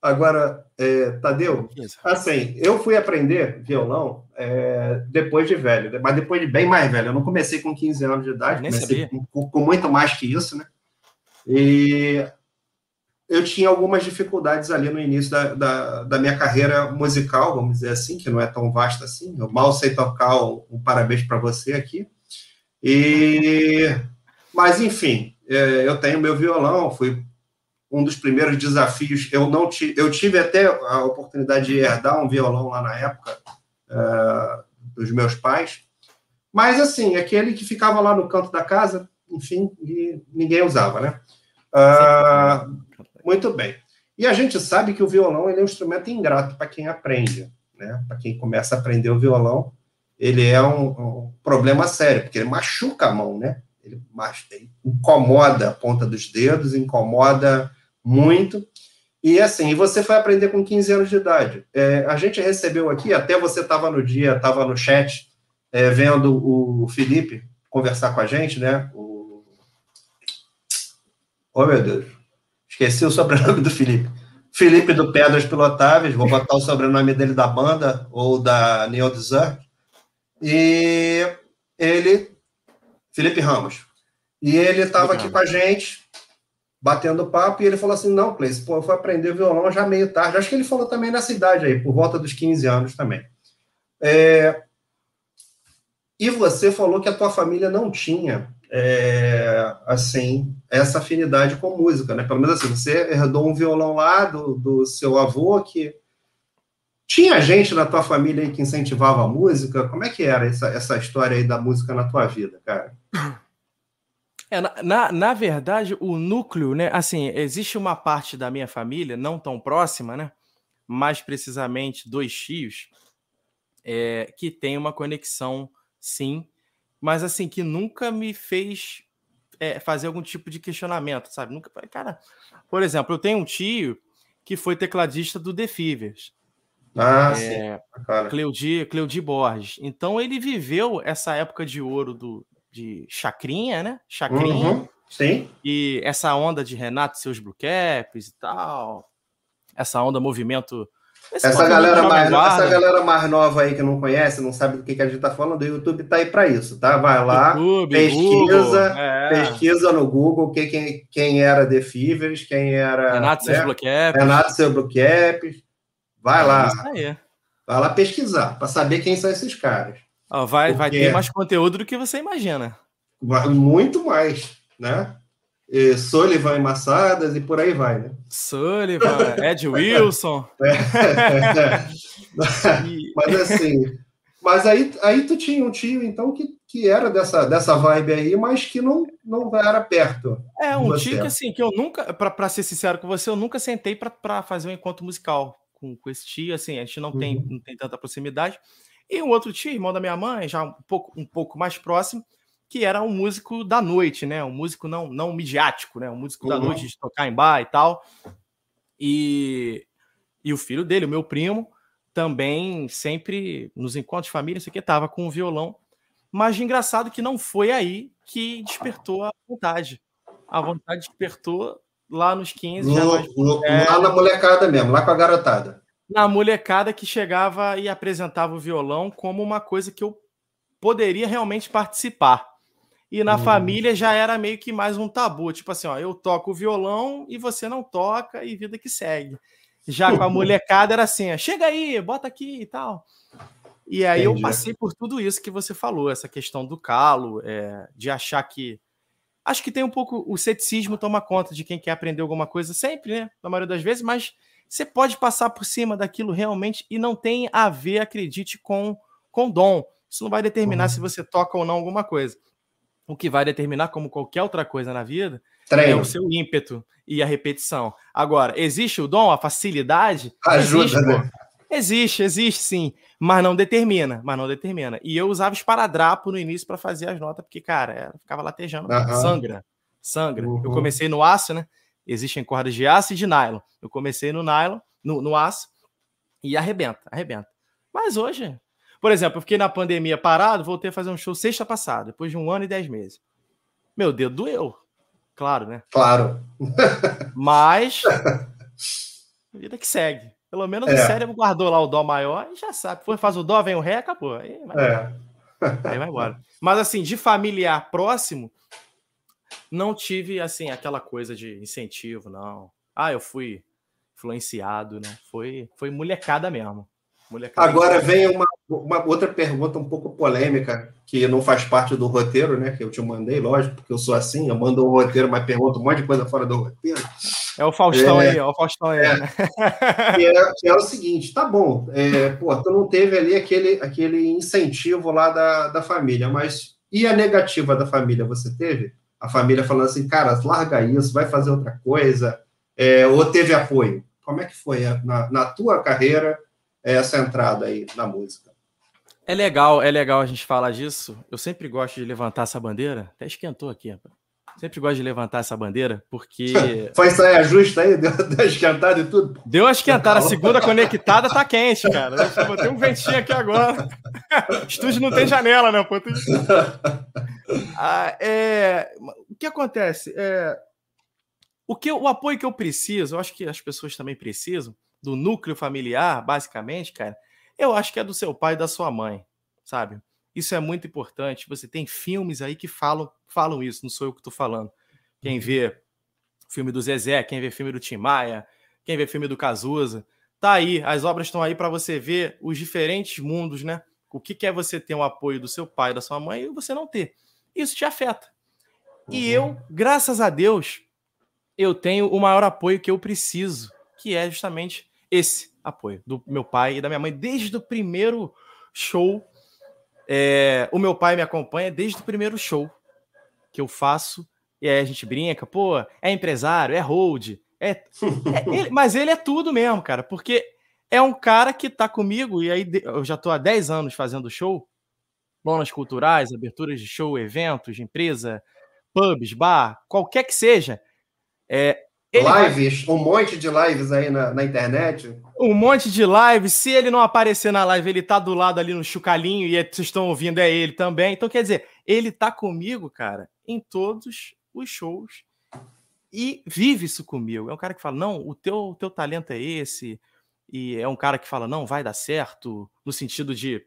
Agora, é, Tadeu, assim, eu fui aprender violão é, depois de velho, mas depois de bem mais velho. Eu não comecei com 15 anos de idade, Nem comecei com, com, muito mais que isso, né? E eu tinha algumas dificuldades ali no início da, da, da, minha carreira musical, vamos dizer assim, que não é tão vasta assim. Eu mal sei tocar um, um parabéns para você aqui. E, mas, enfim, é, eu tenho meu violão, fui um dos primeiros desafios. Eu não tive, eu tive até a oportunidade de herdar um violão lá na época uh, dos meus pais, mas assim, aquele que ficava lá no canto da casa, enfim, e ninguém usava, né? Uh, muito bem. E a gente sabe que o violão é um instrumento ingrato para quem aprende, né? Para quem começa a aprender o violão, ele é um, um problema sério, porque ele machuca a mão, né? Ele, ele incomoda a ponta dos dedos, incomoda muito. E assim, você foi aprender com 15 anos de idade. É, a gente recebeu aqui, até você estava no dia, estava no chat, é, vendo o Felipe conversar com a gente, né? O... Oh, meu Deus. Esqueci o sobrenome do Felipe. Felipe do Pedras Pilotáveis, vou botar o sobrenome dele da banda, ou da Neon Desert. E ele, Felipe Ramos. E ele estava aqui com a gente, batendo papo, e ele falou assim: não, Cleice, pô, eu fui aprender violão já meio tarde. Acho que ele falou também nessa idade aí, por volta dos 15 anos também. É... E você falou que a tua família não tinha, é, assim, essa afinidade com música, né? Pelo menos assim, você herdou um violão lá do, do seu avô que. Tinha gente na tua família aí que incentivava a música? Como é que era essa, essa história aí da música na tua vida, cara?
É, na, na, na, verdade, o núcleo, né? Assim, existe uma parte da minha família, não tão próxima, né? Mais precisamente dois tios, é, que tem uma conexão, sim, mas assim, que nunca me fez é, fazer algum tipo de questionamento, sabe? Nunca. Cara, por exemplo, eu tenho um tio que foi tecladista do The Fevers.
Ah, é, sim.
Cara. Cleudi, Cleudi Borges. Então ele viveu essa época de ouro do, de Chacrinha, né? Chacrinha. Uhum,
sim.
E essa onda de Renato e seus Blue Caps e tal. Essa onda movimento.
Essa galera, mais, essa galera mais nova aí que não conhece, não sabe do que, que a gente tá falando, o YouTube tá aí para isso, tá? Vai lá, YouTube, pesquisa, é. pesquisa no Google que, quem, quem era The Fevers, quem era.
Renato né? Caps.
Renato seus Blue Caps. Vai é lá. Vai lá pesquisar, para saber quem são esses caras.
vai, vai ter mais conteúdo do que você imagina.
Muito mais, né? E Sullivan Massadas e por aí vai, né?
Sullivan, Ed Wilson. É,
é, mas assim, mas aí, aí tu tinha um tio, então, que, que era dessa, dessa vibe aí, mas que não, não era perto.
É, um tio que assim, que eu nunca, para ser sincero com você, eu nunca sentei para fazer um encontro musical com, com esse tio, assim, a gente não tem, uhum. não tem tanta proximidade. E um outro tio, irmão da minha mãe, já um pouco, um pouco mais próximo, que era um músico da noite, né? Um músico não, não midiático, né? Um músico uhum. da noite de tocar em bar e tal. E, e o filho dele, o meu primo, também sempre nos encontros de família, isso aqui, tava com o violão. Mas engraçado que não foi aí que despertou a vontade. A vontade despertou lá nos 15.
No, mais... no, é... Lá na molecada mesmo, lá com a garotada.
Na molecada que chegava e apresentava o violão como uma coisa que eu poderia realmente participar. E na hum. família já era meio que mais um tabu, tipo assim, ó, eu toco o violão e você não toca e vida que segue. Já com a molecada era assim, ó, chega aí, bota aqui e tal. E aí Entendi. eu passei por tudo isso que você falou, essa questão do calo, é, de achar que. Acho que tem um pouco. O ceticismo toma conta de quem quer aprender alguma coisa sempre, né? Na maioria das vezes, mas você pode passar por cima daquilo realmente e não tem a ver, acredite, com, com dom. Isso não vai determinar uhum. se você toca ou não alguma coisa. O que vai determinar, como qualquer outra coisa na vida, Treino. é o seu ímpeto e a repetição. Agora, existe o dom, a facilidade?
Ajuda, existe, né?
Existe, existe sim, mas não determina, mas não determina. E eu usava esparadrapo no início para fazer as notas, porque, cara, ficava latejando, uhum. sangra, sangra. Uhum. Eu comecei no aço, né? Existem cordas de aço e de nylon. Eu comecei no nylon, no, no aço, e arrebenta, arrebenta. Mas hoje, por exemplo, eu fiquei na pandemia parado, voltei a fazer um show sexta passada, depois de um ano e dez meses. Meu dedo doeu. Claro, né?
Claro.
Mas vida que segue. Pelo menos é. o cérebro guardou lá o dó maior e já sabe. Foi, faz o dó, vem o ré, acabou. Aí vai, é. aí vai embora. Mas assim, de familiar próximo, não tive assim aquela coisa de incentivo, não. Ah, eu fui influenciado, não. Foi, foi molecada mesmo. Molecada
Agora vem uma, uma outra pergunta um pouco polêmica, que não faz parte do roteiro, né? Que eu te mandei, lógico, porque eu sou assim, eu mando um roteiro, mas pergunto um monte de coisa fora do roteiro.
É o Faustão é, aí, é o Faustão aí.
É,
né?
que, é, que é o seguinte, tá bom, é, pô, tu não teve ali aquele, aquele incentivo lá da, da família, mas e a negativa da família você teve? A família falando assim, cara, larga isso, vai fazer outra coisa, é, ou teve apoio? Como é que foi na, na tua carreira essa entrada aí na música?
É legal, é legal a gente falar disso. Eu sempre gosto de levantar essa bandeira. Até esquentou aqui, rapaz. Sempre gosto de levantar essa bandeira, porque.
Foi sair ajuste aí? Deu, deu esquentada e tudo?
Deu uma esquentada. A segunda conectada tá quente, cara. Eu botei um ventinho aqui agora. O estúdio não tem janela, né? Pô, ah, é... O que acontece? É... O, que, o apoio que eu preciso, eu acho que as pessoas também precisam, do núcleo familiar, basicamente, cara, eu acho que é do seu pai e da sua mãe, sabe? Isso é muito importante. Você tem filmes aí que falam, falam isso, não sou eu que estou falando. Quem vê filme do Zezé, quem vê filme do Tim Maia, quem vê filme do Cazuza, tá aí. As obras estão aí para você ver os diferentes mundos, né? O que, que é você ter o um apoio do seu pai, da sua mãe e você não ter. Isso te afeta. E eu, uhum. graças a Deus, eu tenho o maior apoio que eu preciso, que é justamente esse apoio do meu pai e da minha mãe desde o primeiro show é, o meu pai me acompanha desde o primeiro show que eu faço. E aí a gente brinca, pô, é empresário, é hold, é, é ele, mas ele é tudo mesmo, cara, porque é um cara que tá comigo, e aí eu já tô há 10 anos fazendo show, lonas culturais, aberturas de show, eventos de empresa, pubs, bar, qualquer que seja. É,
lives, vai... um monte de lives aí na, na, internet.
Um monte de lives. Se ele não aparecer na live, ele tá do lado ali no chucalinho e é, vocês estão ouvindo, é ele também. Então, quer dizer, ele tá comigo, cara, em todos os shows e vive isso comigo. É um cara que fala: não, o teu, o teu talento é esse. E é um cara que fala: não, vai dar certo, no sentido de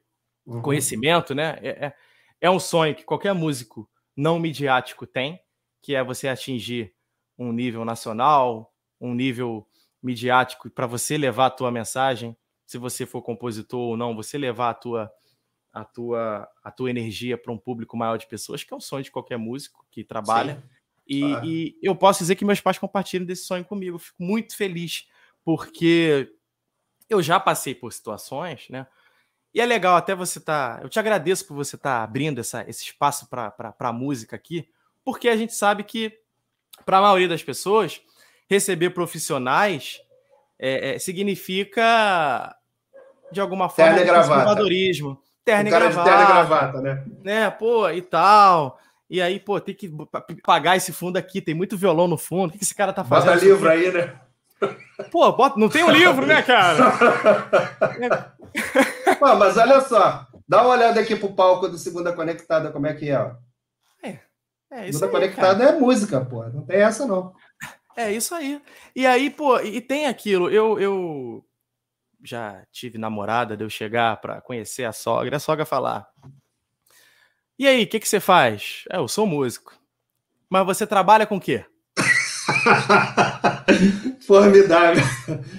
uhum. conhecimento, né? É, é, é um sonho que qualquer músico não midiático tem, que é você atingir um nível nacional, um nível midiático para você levar a tua mensagem, se você for compositor ou não, você levar a tua a tua a tua energia para um público maior de pessoas, que é o sonho de qualquer músico que trabalha. E, e, eu posso dizer que meus pais compartilham desse sonho comigo. Eu fico muito feliz porque eu já passei por situações, né? E é legal até você tá. Eu te agradeço por você estar tá abrindo essa, esse espaço para a música aqui, porque a gente sabe que para a maioria das pessoas, receber profissionais é, é, significa, de alguma forma,
terno
conservadorismo.
Terno e gravata. Terno e gravata, né?
né? Pô, e tal. E aí, pô, tem que pagar esse fundo aqui, tem muito violão no fundo. O que esse cara tá fazendo?
Bota livro aí, né?
Pô, bota, não tem um livro, né, cara?
Pô, mas olha só, dá uma olhada aqui pro palco do Segunda Conectada, como é que é, ó. É isso Tudo aí, conectado cara. é música, pô. Não tem essa, não.
É isso aí. E aí, pô, e tem aquilo. Eu, eu já tive namorada de eu chegar para conhecer a sogra, a sogra falar: E aí, o que, que você faz? É, eu sou músico. Mas você trabalha com o quê?
Formidável.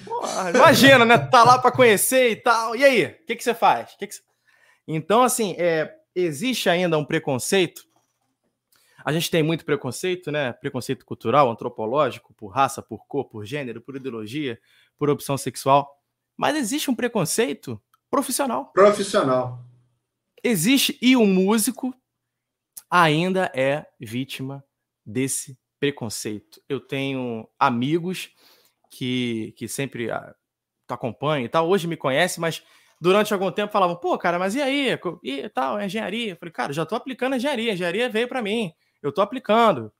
Porra, imagina, né? Tá lá para conhecer e tal. E aí, o que, que você faz? Que que você... Então, assim, é, existe ainda um preconceito. A gente tem muito preconceito, né? Preconceito cultural, antropológico, por raça, por cor, por gênero, por ideologia, por opção sexual. Mas existe um preconceito profissional.
Profissional.
Existe, e o músico ainda é vítima desse preconceito. Eu tenho amigos que, que sempre ah, acompanham e tal, hoje me conhecem, mas durante algum tempo falavam, pô, cara, mas e aí? E tal, é engenharia. Eu falei, cara, já tô aplicando engenharia, engenharia veio para mim, eu tô aplicando,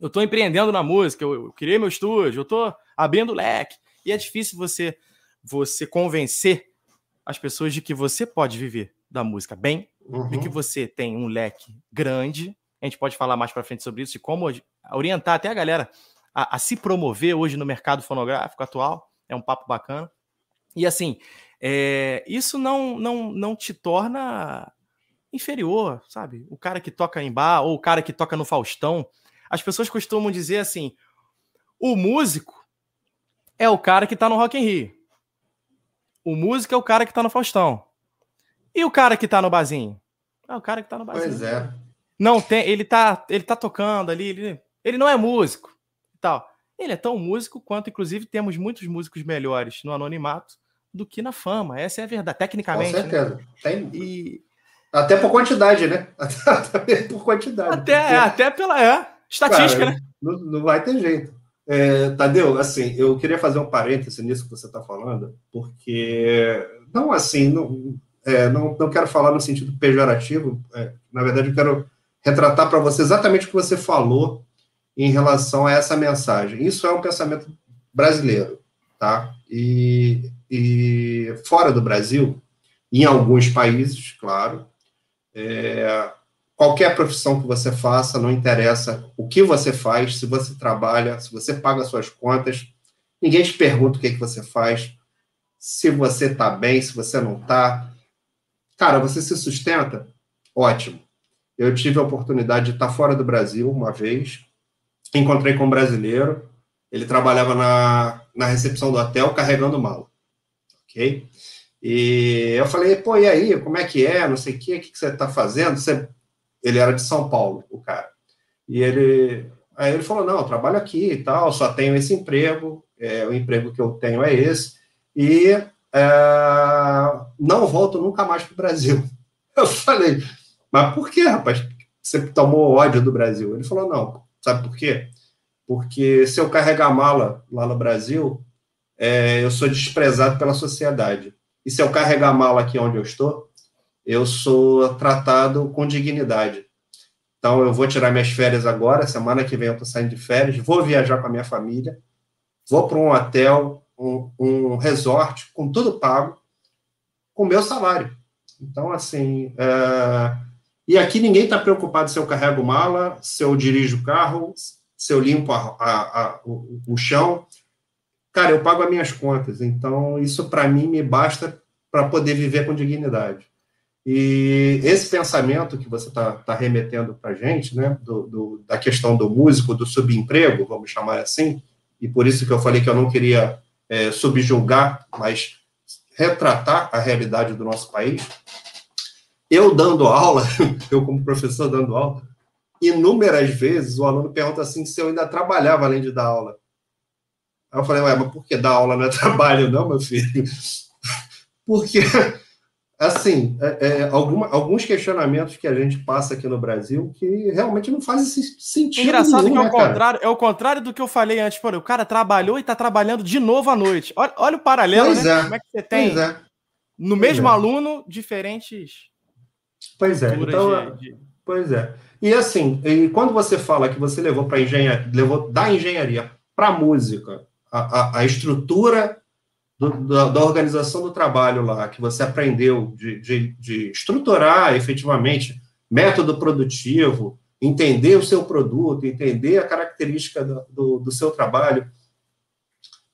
eu tô empreendendo na música, eu, eu criei meu estúdio, eu tô abrindo leque. E é difícil você, você convencer as pessoas de que você pode viver da música bem, uhum. de que você tem um leque grande. A gente pode falar mais para frente sobre isso e como orientar até a galera a, a, se promover hoje no mercado fonográfico atual. É um papo bacana. E assim, é, isso não, não, não te torna inferior, sabe? O cara que toca em bar ou o cara que toca no Faustão. As pessoas costumam dizer assim: o músico é o cara que tá no Rock in Rio. O músico é o cara que tá no Faustão. E o cara que tá no barzinho? É o cara que tá no barzinho.
Pois é.
Não tem, ele tá, ele tá tocando ali, ele, ele não é músico tal. Ele é tão músico quanto, inclusive, temos muitos músicos melhores no anonimato do que na fama. Essa é a verdade, tecnicamente.
Com né? certeza. Né? Tem... E... Até por quantidade, né? Até por quantidade.
Até, porque... até pela é, estatística, Cara, né?
Não, não vai ter jeito. É, Tadeu, assim, eu queria fazer um parêntese nisso que você está falando, porque não assim, não, é, não, não quero falar no sentido pejorativo, é, na verdade, eu quero retratar para você exatamente o que você falou em relação a essa mensagem. Isso é um pensamento brasileiro, tá? E, e fora do Brasil, em alguns países, claro, é, qualquer profissão que você faça, não interessa o que você faz, se você trabalha, se você paga suas contas, ninguém te pergunta o que, é que você faz, se você está bem, se você não está. Cara, você se sustenta? Ótimo. Eu tive a oportunidade de estar fora do Brasil uma vez, encontrei com um brasileiro, ele trabalhava na, na recepção do hotel carregando mala, ok? E eu falei, pô, e aí, como é que é, não sei o que, o que você está fazendo? Você... Ele era de São Paulo, o cara. E ele, aí ele falou, não, eu trabalho aqui e tal, só tenho esse emprego, é, o emprego que eu tenho é esse, e é, não volto nunca mais para o Brasil. Eu falei, mas por que, rapaz? Você tomou ódio do Brasil? Ele falou, não, sabe por quê? Porque se eu carregar mala lá no Brasil, é, eu sou desprezado pela sociedade. E se eu carregar mala aqui onde eu estou, eu sou tratado com dignidade. Então, eu vou tirar minhas férias agora, semana que vem eu estou saindo de férias, vou viajar com a minha família, vou para um hotel, um, um resort, com tudo pago, com meu salário. Então, assim, é, e aqui ninguém está preocupado se eu carrego mala, se eu dirijo o carro, se eu limpo a, a, a, o, o, chão. Cara, eu pago as minhas contas. Então, isso para mim me basta para poder viver com dignidade. E esse pensamento que você está tá remetendo para a gente, né, do, do, da questão do músico, do subemprego, vamos chamar assim, e por isso que eu falei que eu não queria é, subjulgar, mas retratar a realidade do nosso país, eu dando aula, eu como professor dando aula, inúmeras vezes o aluno pergunta assim se eu ainda trabalhava além de dar aula. Aí eu falei, ué, mas por que dar aula não é trabalho, não, meu filho? Porque, assim, é, é, alguma, alguns questionamentos que a gente passa aqui no Brasil que realmente não fazem sentido.
Engraçado nenhum, que é o, né, contrário, é o contrário do que eu falei antes. Pô, o cara trabalhou e está trabalhando de novo à noite. Olha, olha o paralelo, pois né? É. Como é que você tem é. no mesmo é. aluno diferentes
Pois é. Então, de, de... Pois é. E assim, e quando você fala que você levou para engenharia, levou da engenharia para a música, a, a, estrutura do, da, da, organização do trabalho lá, que você aprendeu de, de, de estruturar efetivamente método produtivo, entender o seu produto, entender a característica do, do, do seu trabalho.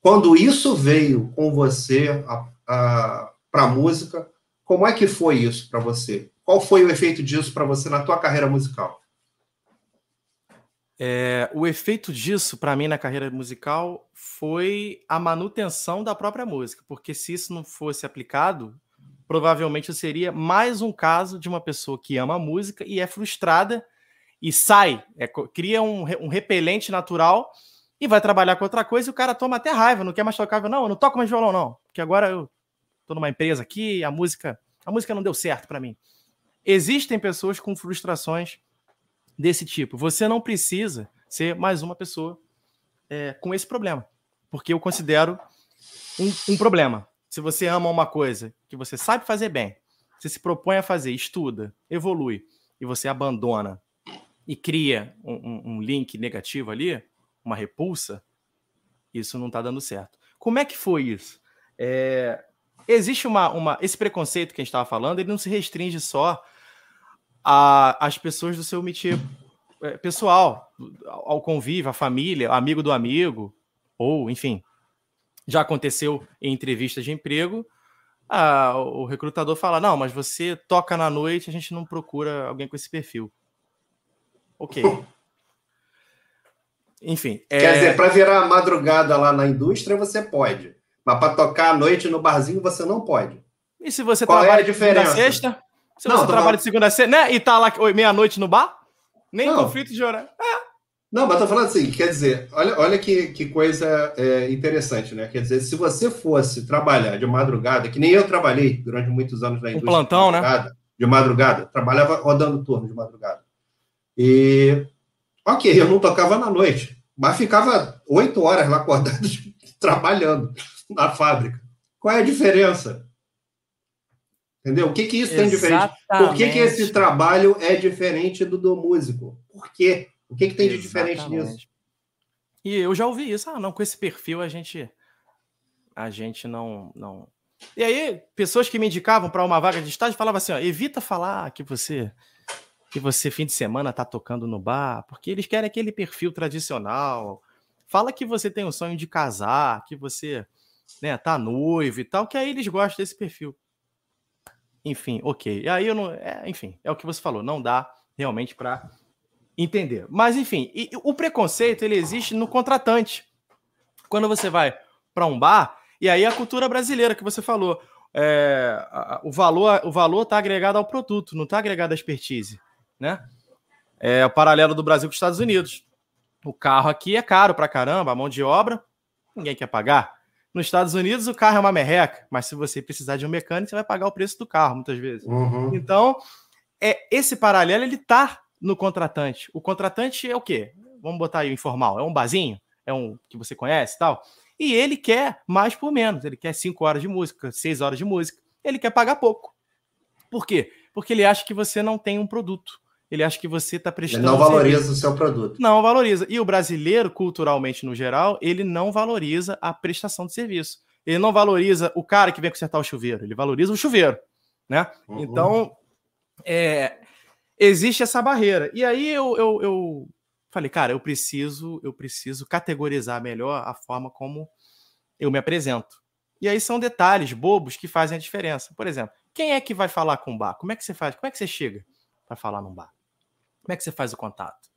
Quando isso veio com você para a música, como é que foi isso para você? Qual foi o efeito disso para você na tua carreira musical?
É, o efeito disso para mim na carreira musical foi a manutenção da própria música, porque se isso não fosse aplicado provavelmente eu seria mais um caso de uma pessoa que ama a música e é frustrada e sai, é, cria um, um repelente natural e vai trabalhar com outra coisa e o cara toma até raiva, não quer mais tocar, não, eu não toco mais violão não, porque agora eu tô numa empresa aqui, a música, a música não deu certo para mim. Existem pessoas com frustrações desse tipo. Você não precisa ser mais uma pessoa é, com esse problema, porque eu considero um, um problema. Se você ama uma coisa que você sabe fazer bem, você se propõe a fazer, estuda, evolui, e você abandona e cria um, um, link negativo ali, uma repulsa, isso não está dando certo. Como é que foi isso? É, existe uma, uma. Esse preconceito que a gente estava falando, ele não se restringe só às pessoas do seu métier pessoal, ao convívio, à família, amigo do amigo, ou, enfim, já aconteceu em entrevistas de emprego, ah, o recrutador fala: não, mas você toca na noite, a gente não procura alguém com esse perfil. Ok. Enfim.
Quer é... dizer, para virar madrugada lá na indústria, você pode. Mas para tocar à noite no barzinho, você não pode.
E se você Qual trabalha é a diferença? de segunda a sexta? Se não, você trabalha falando... de segunda a sexta, né? E tá lá meia-noite no bar? Nem não. conflito de horário. É.
Não, mas tô falando assim, quer dizer, olha, olha que, que coisa é, interessante, né? Quer dizer, se você fosse trabalhar de madrugada, que nem eu trabalhei durante muitos anos na indústria.
Um plantão,
de né? De madrugada, trabalhava rodando turno de madrugada. E, ok, eu não tocava na noite, mas ficava oito horas lá acordado trabalhando na fábrica. Qual é a diferença? Entendeu? O que, que isso Exatamente. tem diferente? Por que, que esse trabalho é diferente do do músico? Por quê? O que, que tem de diferente nisso?
E eu já ouvi isso. Ah, não, com esse perfil a gente. A gente não. não... E aí, pessoas que me indicavam para uma vaga de estágio falavam assim: ó, evita falar que você. Que você, fim de semana, tá tocando no bar, porque eles querem aquele perfil tradicional. Fala que você tem o sonho de casar, que você né, tá noivo e tal, que aí eles gostam desse perfil. Enfim, ok. E aí eu não. É, enfim, é o que você falou, não dá realmente para entender. Mas, enfim, e, o preconceito ele existe no contratante. Quando você vai para um bar, e aí a cultura brasileira que você falou, é, a, o valor o valor está agregado ao produto, não está agregado à expertise, né? É o paralelo do Brasil com os Estados Unidos. O carro aqui é caro para caramba, a mão de obra ninguém quer pagar. Nos Estados Unidos o carro é uma merreca, mas se você precisar de um mecânico, você vai pagar o preço do carro muitas vezes. Uhum. Então, é esse paralelo ele tá no contratante. O contratante é o quê? Vamos botar aí o informal. É um bazinho? É um que você conhece e tal? E ele quer mais por menos. Ele quer cinco horas de música, seis horas de música. Ele quer pagar pouco. Por quê? Porque ele acha que você não tem um produto. Ele acha que você está prestando.
Ele não valoriza serviço. o seu produto.
Não valoriza. E o brasileiro, culturalmente no geral, ele não valoriza a prestação de serviço. Ele não valoriza o cara que vem consertar o chuveiro. Ele valoriza o chuveiro, né? Uhum. Então, é, existe essa barreira. E aí eu, eu, eu falei, cara, eu preciso, eu preciso categorizar melhor a forma como eu me apresento. E aí são detalhes bobos que fazem a diferença. Por exemplo, quem é que vai falar com o bar? Como é que você faz? Como é que você chega para falar num bar? Como é que você faz o contato?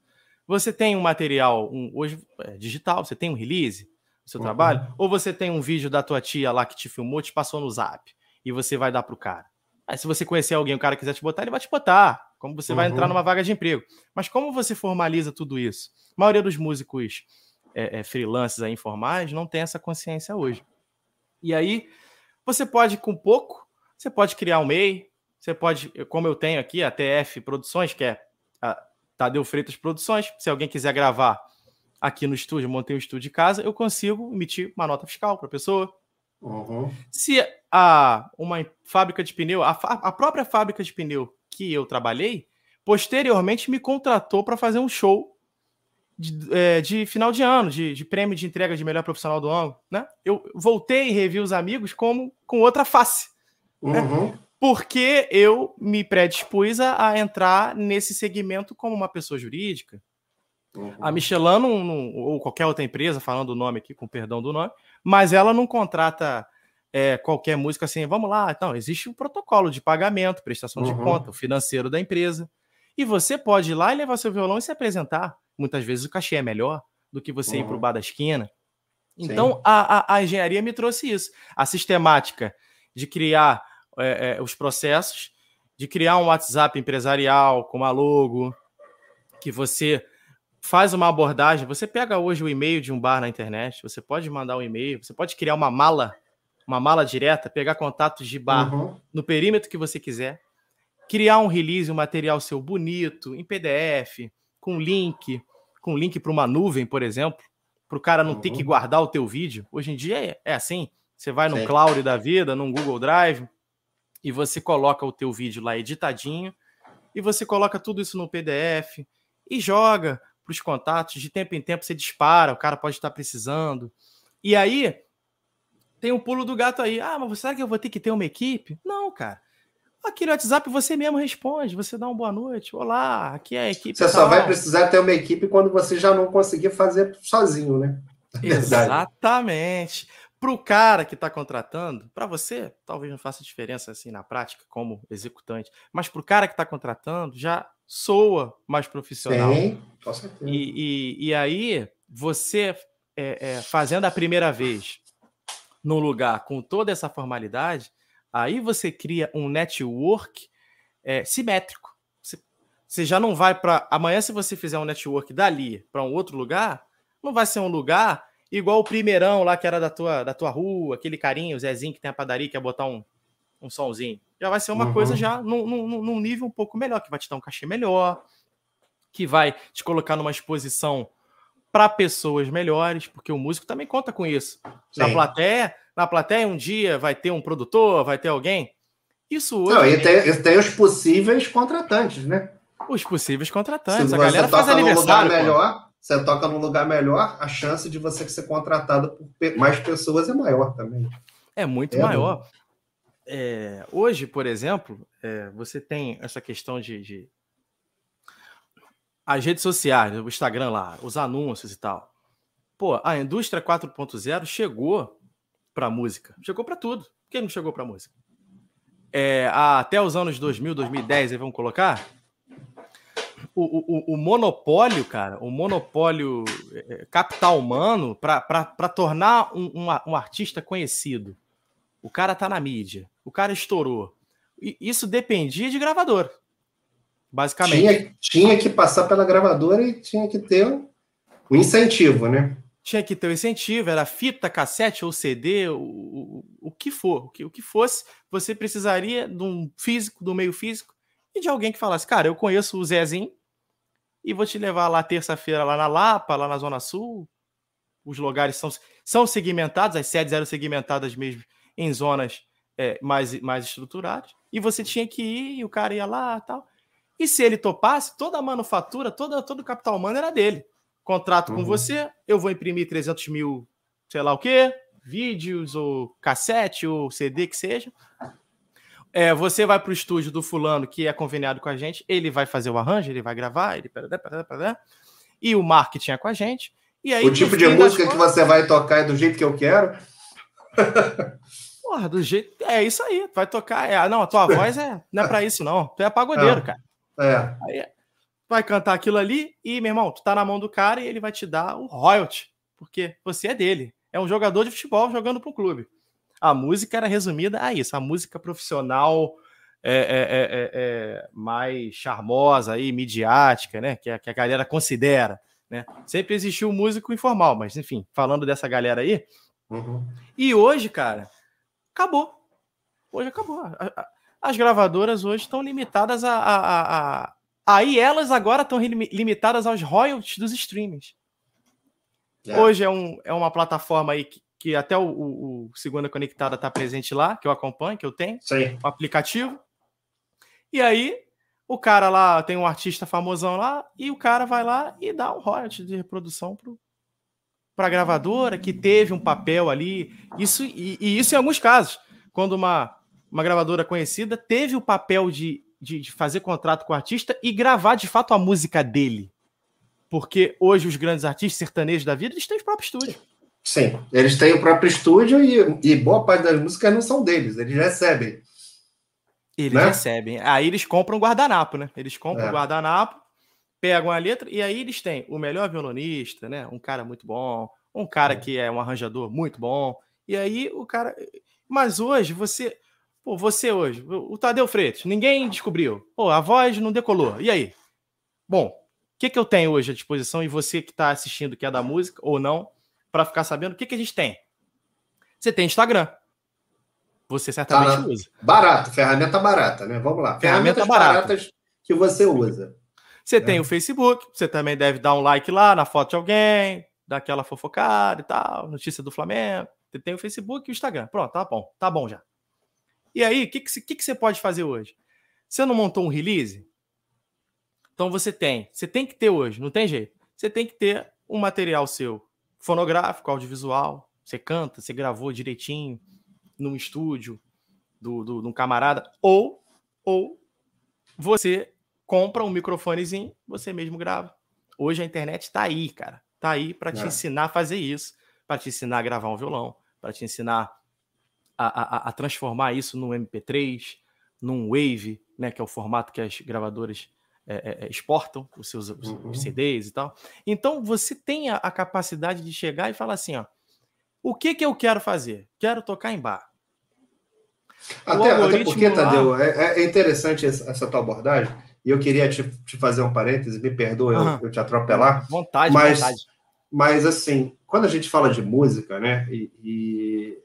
Você tem um material um, hoje é, digital, você tem um release no seu uhum. trabalho, ou você tem um vídeo da tua tia lá que te filmou, te passou no zap e você vai dar pro cara. Aí, se você conhecer alguém, o cara quiser te botar, ele vai te botar como você uhum. vai entrar uhum. numa vaga de emprego. Mas como você formaliza tudo isso? A maioria dos músicos é, é, freelancers aí, informais não tem essa consciência hoje. E aí, você pode, com pouco, você pode criar um MEI, você pode, como eu tenho aqui, a TF Produções, que é a Tadeu Freitas Produções, se alguém quiser gravar aqui no estúdio, montei um estúdio de casa, eu consigo emitir uma nota fiscal para a pessoa. Uhum. Se a uma fábrica de pneu, a, a própria fábrica de pneu que eu trabalhei, posteriormente me contratou para fazer um show de, é, de, final de ano, de, de, prêmio de entrega de melhor profissional do ano, né? Eu voltei e revi os amigos como com outra face, né? uhum. né? porque eu me predispus a, a, entrar nesse segmento como uma pessoa jurídica. Uhum. A Michelin ou qualquer outra empresa, falando o nome aqui, com perdão do nome, mas ela não contrata é, qualquer música assim, vamos lá. Então, existe um protocolo de pagamento, prestação uhum. de conta, o financeiro da empresa. E você pode ir lá e levar seu violão e se apresentar. Muitas vezes o cachê é melhor do que você uhum. ir para o bar da esquina. Então, a, a, a, engenharia me trouxe isso. A sistemática de criar é, é, os processos de criar um WhatsApp empresarial com uma logo, que você faz uma abordagem. Você pega hoje o e-mail de um bar na internet, você pode mandar um e-mail, você pode criar uma mala, uma mala direta, pegar contatos de bar uhum. no perímetro que você quiser, criar um release, um material seu bonito, em PDF, com link, com link para uma nuvem, por exemplo, para o cara não uhum. ter que uhum. guardar o teu vídeo. Hoje em dia é, é assim. Você vai no Cloud da vida, num Google Drive, e você coloca o teu vídeo lá editadinho, e você coloca tudo isso no PDF e joga para os contatos. De tempo em tempo você dispara, o cara pode estar precisando. E aí tem um pulo do gato aí. Ah, mas será que eu vou ter que ter uma equipe? Não, cara. Aqui no WhatsApp você mesmo responde, você dá uma boa noite. Olá, aqui é a equipe.
Você só vai precisar ter uma equipe quando você já não conseguir fazer sozinho, né?
Exatamente para o cara que está contratando, para você, talvez não faça diferença assim na prática, como executante, mas para o cara que está contratando, já soa mais profissional. Sim, com certeza. E, e, e aí, você é, é, fazendo a primeira vez num lugar com toda essa formalidade, aí você cria um network é, simétrico. Você, você já não vai para. Amanhã, se você fizer um network dali para um outro lugar, não vai ser um lugar igual o primeirão lá que era da tua, da tua rua, aquele carinho, o Zezinho que tem a padaria, que ia botar um, um somzinho. Já vai ser uma uhum. coisa já num, num, num, nível um pouco melhor, que vai te dar um cachê melhor, que vai te colocar numa exposição para pessoas melhores, porque o músico também conta com isso. Sim. Na plateia, na plateia um dia vai ter um produtor, vai ter alguém. Isso hoje. Não,
e tem, tem os possíveis contratantes, né?
Os possíveis contratantes. Se a galera faz aniversário.
melhor, você toca num lugar melhor, a chance de você ser contratado por mais pessoas é maior também.
É muito é maior. É, hoje, por exemplo, é, você tem essa questão de, de, as redes sociais, o Instagram lá, os anúncios e tal. Pô, a indústria 4.0 chegou para música, chegou para tudo. Quem não chegou para música? É, até os anos 2000, 2010, aí vamos colocar, o, o, o, monopólio, cara, o monopólio capital humano para tornar um, um, um, artista conhecido. O cara tá na mídia, o cara estourou. E isso dependia de gravador, basicamente.
Tinha, tinha que passar pela gravadora e tinha que ter o um incentivo, né?
Tinha que ter o um incentivo, era fita, cassete ou CD, o, o, o que for, o que, o que fosse, você precisaria de um físico, do meio físico, e de alguém que falasse, cara, eu conheço o Zezinho, e vou te levar lá terça-feira, lá na Lapa, lá na Zona Sul. Os lugares são, são segmentados, as sedes eram segmentadas mesmo em zonas é, mais, mais estruturadas. E você tinha que ir, e o cara ia lá tal. E se ele topasse, toda a manufatura, toda, todo o capital humano era dele. Contrato uhum. com você, eu vou imprimir 300 mil, sei lá o quê, vídeos, ou cassete, ou CD, que seja. É, você vai para o estúdio do fulano que é conveniado com a gente, ele vai fazer o arranjo, ele vai gravar, ele e o marketing é com a gente. E aí,
o tipo de música que você vai tocar é do jeito que eu quero.
Porra, do jeito. É isso aí, vai tocar. É... Não, a tua voz é... não é para isso, não. Tu é pagodeiro, é. cara. É. Aí, vai cantar aquilo ali e, meu irmão, tu tá na mão do cara e ele vai te dar o royalty, porque você é dele. É um jogador de futebol jogando um clube a música era resumida a isso, a música profissional é, é, é, é mais charmosa aí, midiática, né? Que a, que a galera considera. Né? Sempre existiu o músico informal, mas enfim, falando dessa galera aí. Uhum. E hoje, cara, acabou. Hoje acabou. As gravadoras hoje estão limitadas a, a, a. Aí elas agora estão limitadas aos royalties dos streamings. É. Hoje é, um, é uma plataforma aí que, que até o, o, o Segunda Conectada está presente lá, que eu acompanho, que eu tenho, Sim. o aplicativo. E aí, o cara lá, tem um artista famosão lá, e o cara vai lá e dá um royalty de reprodução para a gravadora, que teve um papel ali. Isso e, e, isso em alguns casos, quando uma, uma gravadora conhecida teve o papel de, de, de fazer contrato com o artista e gravar de fato a música dele. Porque hoje os grandes artistas sertanejos da vida, eles têm os próprios estúdios.
Sim, eles têm o próprio estúdio e, e boa parte das músicas não são deles, eles recebem.
Eles né? recebem. Aí eles compram guardanapo, né? Eles compram é. guardanapo, pegam a letra e aí eles têm o melhor violonista, né? Um cara muito bom, um cara é. que é um arranjador muito bom. E aí o cara. Mas hoje você. Pô, você hoje, o Tadeu Freitas, ninguém descobriu. Pô, a voz não decolou. E aí? Bom, o que, que eu tenho hoje à disposição e você que está assistindo, que é da música ou não, para ficar sabendo o que, que a gente tem? Você tem Instagram. Você certamente
Cara,
usa.
Barato, ferramenta barata, né? Vamos lá.
Ferramenta
Ferramentas
barata.
baratas que você usa.
Você
É.
tem o Facebook, você também deve dar um like lá na foto de alguém, dar aquela fofocada e tal, notícia do Flamengo. Você tem o Facebook e o Instagram. Pronto, tá bom, tá bom já. E aí, o que, que, que você pode fazer hoje? Você não montou um release? Então você tem. Você tem que ter hoje, não tem jeito. Você tem que ter um material seu fonográfico, audiovisual. Você canta, você gravou direitinho num estúdio do, do, de um camarada. Ou, ou você compra um microfonezinho, você mesmo grava. Hoje a internet tá aí, cara. Tá aí para te
É.
ensinar a fazer isso, para te ensinar a gravar um violão, para te ensinar a, a- a transformar isso num MP3, num Wave, né, que é o formato que as gravadoras é, é, é, exportam os seus os-
Uhum.
os CDs e tal. Então você tem a, a capacidade de chegar e falar assim, ó, o que que eu quero fazer? Quero tocar em bar.
Até, até porque,
lá-
Tadeu, é, é interessante essa, essa tua abordagem, e eu queria te, te fazer um parêntese, me perdoa eu-
Aham.
eu, te atropelar,
Vontade,
Mas-
vontade.
mas assim, quando a gente fala de música, né, e, e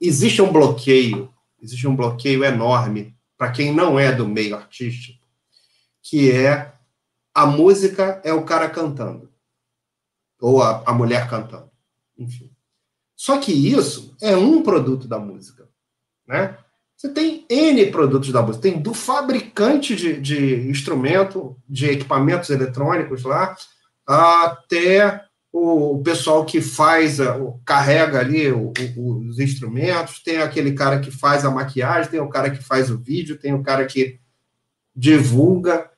existe um bloqueio, existe um bloqueio enorme para quem não é do meio artístico, que é a música é o cara cantando, ou a, a mulher cantando, enfim. Só que isso é um produto da música, né? Você tem N produtos da música, tem do fabricante de, de instrumento, de equipamentos eletrônicos lá, até o, pessoal que faz, carrega ali os instrumentos, tem aquele cara que faz a maquiagem, tem o cara que faz o vídeo, tem o cara que divulga,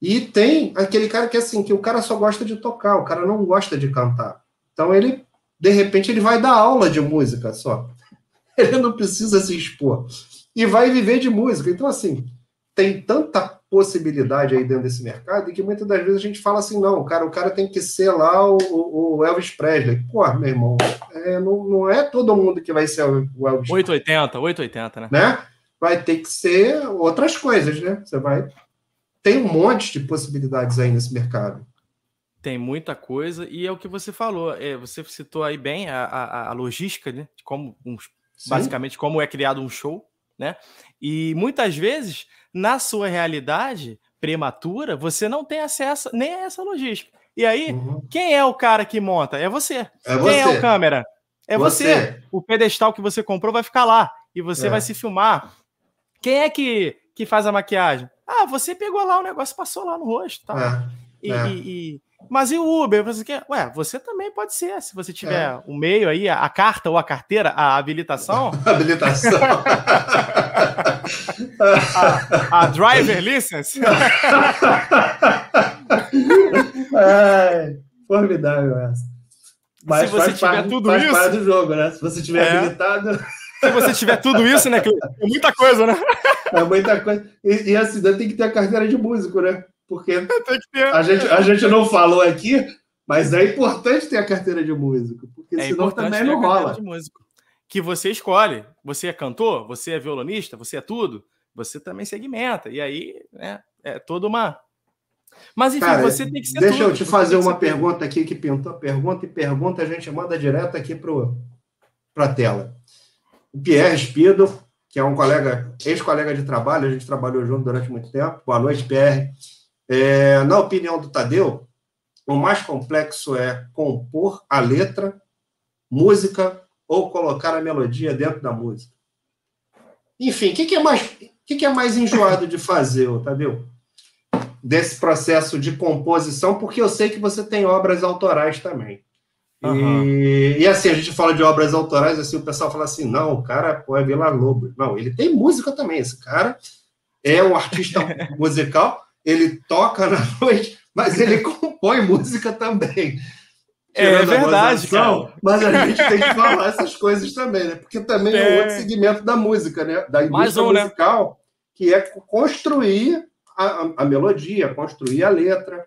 e tem aquele cara que assim, que o cara só gosta de tocar, o cara não gosta de cantar. Então ele, de repente, ele vai dar aula de música só. Ele não precisa se expor. E vai viver de música. Então, assim, tem tanta possibilidade aí dentro desse mercado e que muitas das vezes a gente fala assim, não, cara, o cara tem que ser lá o, o Elvis Presley. Pô, meu irmão, é, não, não é todo mundo que vai ser o Elvis
880, 880, né?
né? Vai ter que ser outras coisas, né? Você vai. Tem um monte de possibilidades aí nesse mercado.
Tem muita coisa, e é o que você falou. É, você citou aí bem a, a, a logística, né? De como um,
Sim.
basicamente como é criado um show, né? E muitas vezes, na sua realidade prematura, você não tem acesso nem a essa logística. E aí,
Uhum.
quem é o cara que monta? É você.
É
Quem é o
você.
câmera? É você. O pedestal que você comprou vai ficar lá e você
É.
vai se filmar. Quem é que, que faz a maquiagem? Ah, você pegou lá o negócio, passou lá no rosto, tá?
É,
E,
É.
e- e- Mas e o Uber? Você quer? Ué, você também pode ser, se você tiver
É.
o meio aí, a, a carta ou a carteira, a habilitação,
habilitação.
a driver license.
Ai, formidável essa. Mas
Se você tiver
parte-
tudo
faz
isso-
do jogo, né? Se você tiver
É.
habilitado,
se você tiver tudo isso, né? É muita coisa, né?
é muita coisa. E, e assim, ainda tem que ter a carteira de músico, né? Porque a gente, a gente não falou aqui, mas é importante ter a carteira de músico, porque
É
senão também não
carteira
rola.
de músico. Que você escolhe. Você é cantor, você é violonista, você é tudo. Você também segmenta. E aí, né? É toda uma. Mas enfim,
Cara,
você tem que ser
deixa
tudo,
eu te fazer uma
ser tudo.
pergunta aqui que pintou pergunta e pergunta, a gente manda direto aqui para a tela. O Pierre Spido, que é um colega, ex-colega de trabalho, a gente trabalhou junto durante muito tempo. Boa noite, Pierre. É, na opinião do Tadeu, o mais complexo é compor a letra, música ou colocar a melodia dentro da música. Enfim, o que, que é mais, que, que é mais enjoado de fazer, Tadeu? Desse processo de composição, porque eu sei que você tem obras autorais também.
Aham.
E, e assim, a gente fala de obras autorais, assim, o pessoal fala assim, não, o cara pô, é Vila Lobo. Não, ele tem música também, esse cara é um artista musical, ele toca na noite, mas ele compõe música também.
É verdade,
gozação,
cara.
Mas a gente tem que falar essas coisas também, né? Porque também é,
É.
um outro segmento da música, né? Da indústria
um, né?
musical, que é construir a, a- a melodia, construir a letra,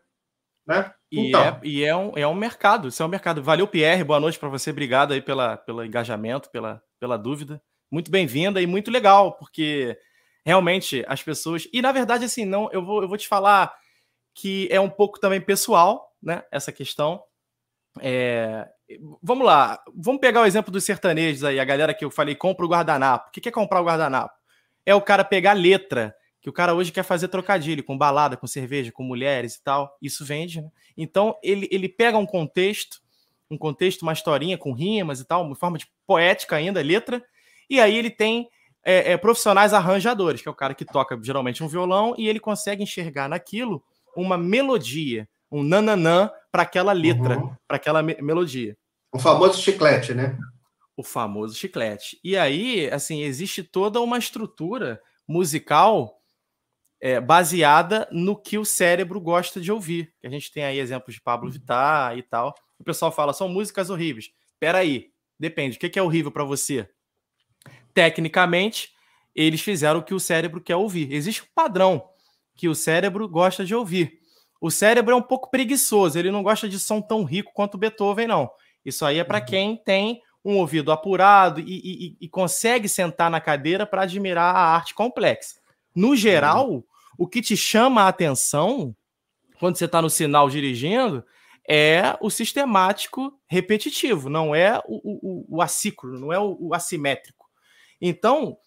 né?
E,
Então.
é, e é, um, é um mercado, isso é um mercado. Valeu, Pierre, boa noite para você, obrigado aí pela, pelo engajamento, pela, pela dúvida. muito bem-vinda e muito legal, porque realmente as pessoas. E na verdade, assim, não, eu vou, eu vou te falar que é um pouco também pessoal, né? Essa questão. É... Vamos lá, vamos pegar o exemplo dos sertanejos aí, a galera que eu falei, compra o guardanapo. O que é comprar o guardanapo? É o cara pegar letra, que o cara hoje quer fazer trocadilho com balada, com cerveja, com mulheres e tal. Isso vende, né? Então ele, ele pega um contexto, um contexto, uma historinha com rimas e tal, uma forma de poética ainda, letra, e aí ele tem é, é, profissionais arranjadores, que é o cara que toca geralmente um violão e ele consegue enxergar naquilo uma melodia, um nananã para aquela letra, uhum. para aquela me melodia.
O famoso chiclete, né?
O famoso chiclete. E aí, assim, existe toda uma estrutura musical é, baseada no que o cérebro gosta de ouvir. A gente tem aí exemplos de Pablo Vittar e tal. O pessoal fala, são músicas horríveis. Peraí, depende. O que é horrível para você? Tecnicamente, eles fizeram o que o cérebro quer ouvir. Existe um padrão que o cérebro gosta de ouvir. O cérebro é um pouco preguiçoso, ele não gosta de som tão rico quanto Beethoven, não. Isso aí é para uhum. quem tem um ouvido apurado e, e, e consegue sentar na cadeira para admirar a arte complexa. No geral, uhum. o que te chama a atenção quando você está no sinal dirigindo é o sistemático repetitivo, não é o, o, o assíncrono, não é o, o assimétrico. Então,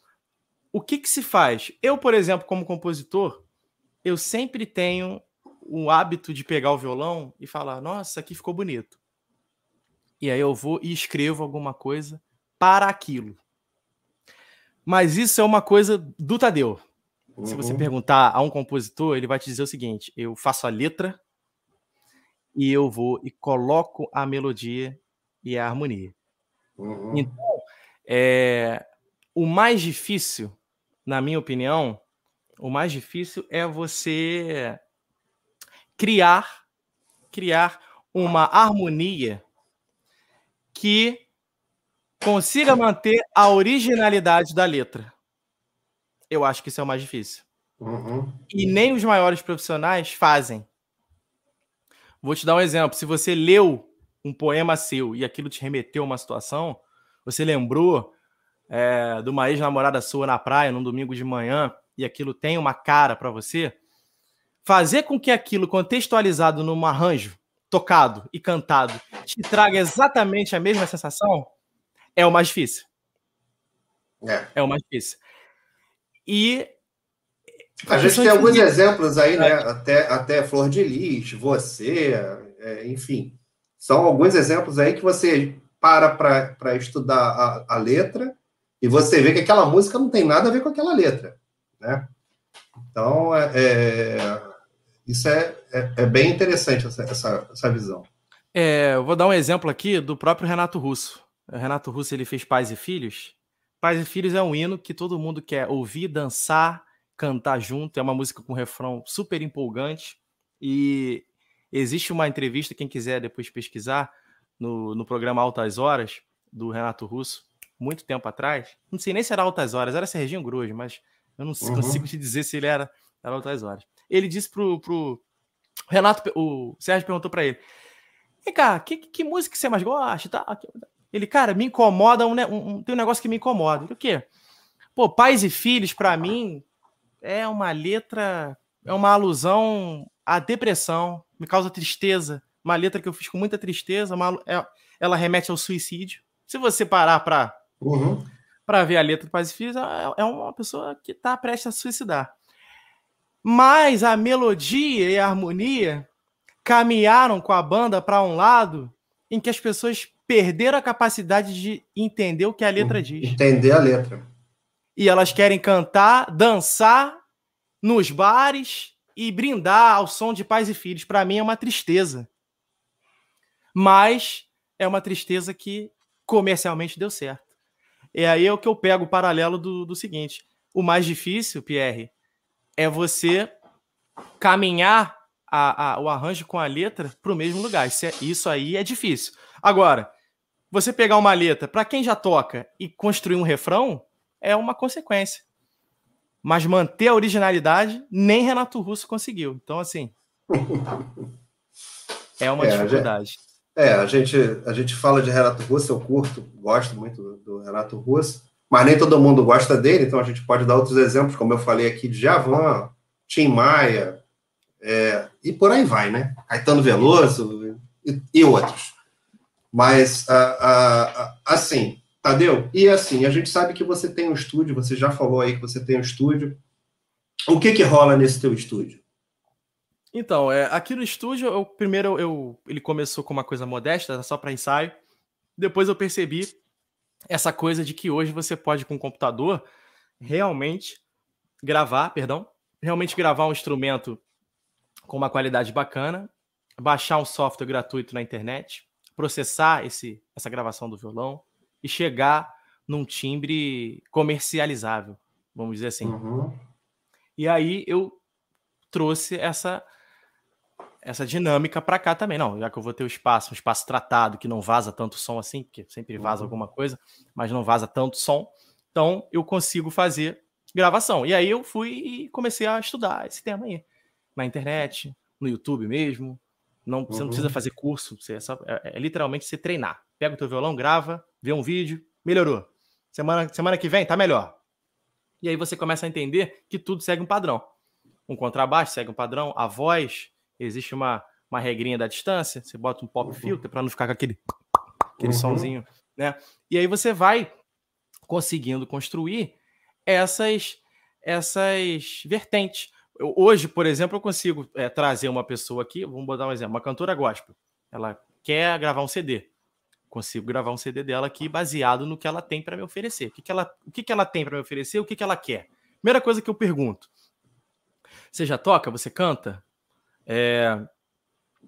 o que, que se faz? Eu, por exemplo, como compositor, eu sempre tenho o hábito de pegar o violão e falar: nossa, aqui ficou bonito. E aí eu vou e escrevo alguma coisa para aquilo. Mas isso é uma coisa do Tadeu. Uhum. Se você uhum. perguntar a um compositor, ele vai te dizer o seguinte: eu faço a letra e eu vou e coloco a melodia e a harmonia. Uhum. Então, é, o mais difícil, na minha opinião, o mais difícil é você criar criar uma harmonia que consiga manter a originalidade da letra. Eu acho que isso é o mais difícil. Uhum. E nem os maiores profissionais fazem. Vou te dar um exemplo. Se você leu um poema seu e aquilo te remeteu a uma situação, você lembrou é, de uma ex-namorada sua na praia num domingo de manhã e aquilo tem uma cara para você, fazer com que aquilo contextualizado num arranjo, tocado e cantado, te traga exatamente a mesma sensação, é o mais difícil. É, é o mais difícil. E
a gente tem alguns exemplos aí, né? Até, até Flor de Lis, você, é, enfim. São alguns exemplos aí que você para para estudar a, a letra e você vê que aquela música não tem nada a ver com aquela letra, né? Então, é, é isso é, é, é, bem interessante, essa, essa, essa visão.
É, eu vou dar um exemplo aqui do próprio Renato Russo. O Renato Russo ele fez Pais e Filhos. Pais e Filhos é um hino que todo mundo quer ouvir, dançar, cantar junto. É uma música com refrão super empolgante. E existe uma entrevista, quem quiser depois pesquisar, no, no programa Altas Horas, do Renato Russo, muito tempo atrás. Não sei nem se era Altas Horas, era Serginho Grosso, mas eu não uhum. consigo te dizer se ele era, era Altas Horas. Ele disse pro, pro Renato, o Sérgio perguntou para ele: Vem cá, que, que música você mais gosta? Tá? Ele, cara, me incomoda, um, um, tem um negócio que me incomoda. O quê? Pô, pais e filhos, para mim, é uma letra, é uma alusão à depressão, me causa tristeza. Uma letra que eu fiz com muita tristeza, uma, é, ela remete ao suicídio. Se você parar para uhum. para ver a letra do Pais e Filhos, é, é uma pessoa que está prestes a suicidar. Mas a melodia e a harmonia caminharam com a banda para um lado em que as pessoas perderam a capacidade de entender o que a letra uhum. diz.
Entender a letra.
E elas querem cantar, dançar nos bares e brindar ao som de pais e filhos. Para mim é uma tristeza. Mas é uma tristeza que comercialmente deu certo. E aí é o que eu pego o paralelo do, do seguinte: o mais difícil, Pierre, é você caminhar a, a, o arranjo com a letra para o mesmo lugar. Isso, é, isso aí é difícil. Agora, você pegar uma letra para quem já toca e construir um refrão é uma consequência. Mas manter a originalidade, nem Renato Russo conseguiu. Então, assim. é uma é, dificuldade.
É, a gente, a gente fala de Renato Russo, eu curto, gosto muito do, do Renato Russo, mas nem todo mundo gosta dele, então a gente pode dar outros exemplos, como eu falei aqui, de Javan, Tim Maia, é, e por aí vai, né? Caetano Veloso e, e outros. Mas, assim, Tadeu, e assim, a gente sabe que você tem um estúdio, você já falou aí que você tem um estúdio. O que que rola nesse teu estúdio?
Então, é, aqui no estúdio, eu, primeiro eu, ele começou com uma coisa modesta, só para ensaio. Depois eu percebi essa coisa de que hoje você pode, com o computador, realmente gravar, perdão, realmente gravar um instrumento com uma qualidade bacana, baixar um software gratuito na internet, processar esse, essa gravação do violão, e chegar num timbre comercializável, vamos dizer assim. Uhum. E aí eu trouxe essa essa dinâmica para cá também. Não, já que eu vou ter o espaço, um espaço tratado que não vaza tanto som assim, porque sempre vaza uhum. alguma coisa, mas não vaza tanto som. Então eu consigo fazer gravação. E aí eu fui e comecei a estudar esse tema aí na internet, no YouTube mesmo. Não, uhum. Você não precisa uhum. fazer curso, você é, só, é, é literalmente você treinar. Pega o teu violão, grava, vê um vídeo, melhorou. Semana, semana que vem tá melhor. E aí você começa a entender que tudo segue um padrão. Um contrabaixo segue um padrão, a voz, existe uma, uma regrinha da distância, você bota um pop uhum. filter para não ficar com aquele, aquele uhum. sonzinho, né? E aí você vai conseguindo construir essas essas vertentes. Eu, hoje, por exemplo, eu consigo é, trazer uma pessoa aqui, vamos botar um exemplo, uma cantora gospel. Ela quer gravar um CD consigo gravar um CD dela aqui baseado no que ela tem para me oferecer. O que, que, ela, o que, que ela tem para me oferecer? O que, que ela quer? Primeira coisa que eu pergunto: você já toca? Você canta? É...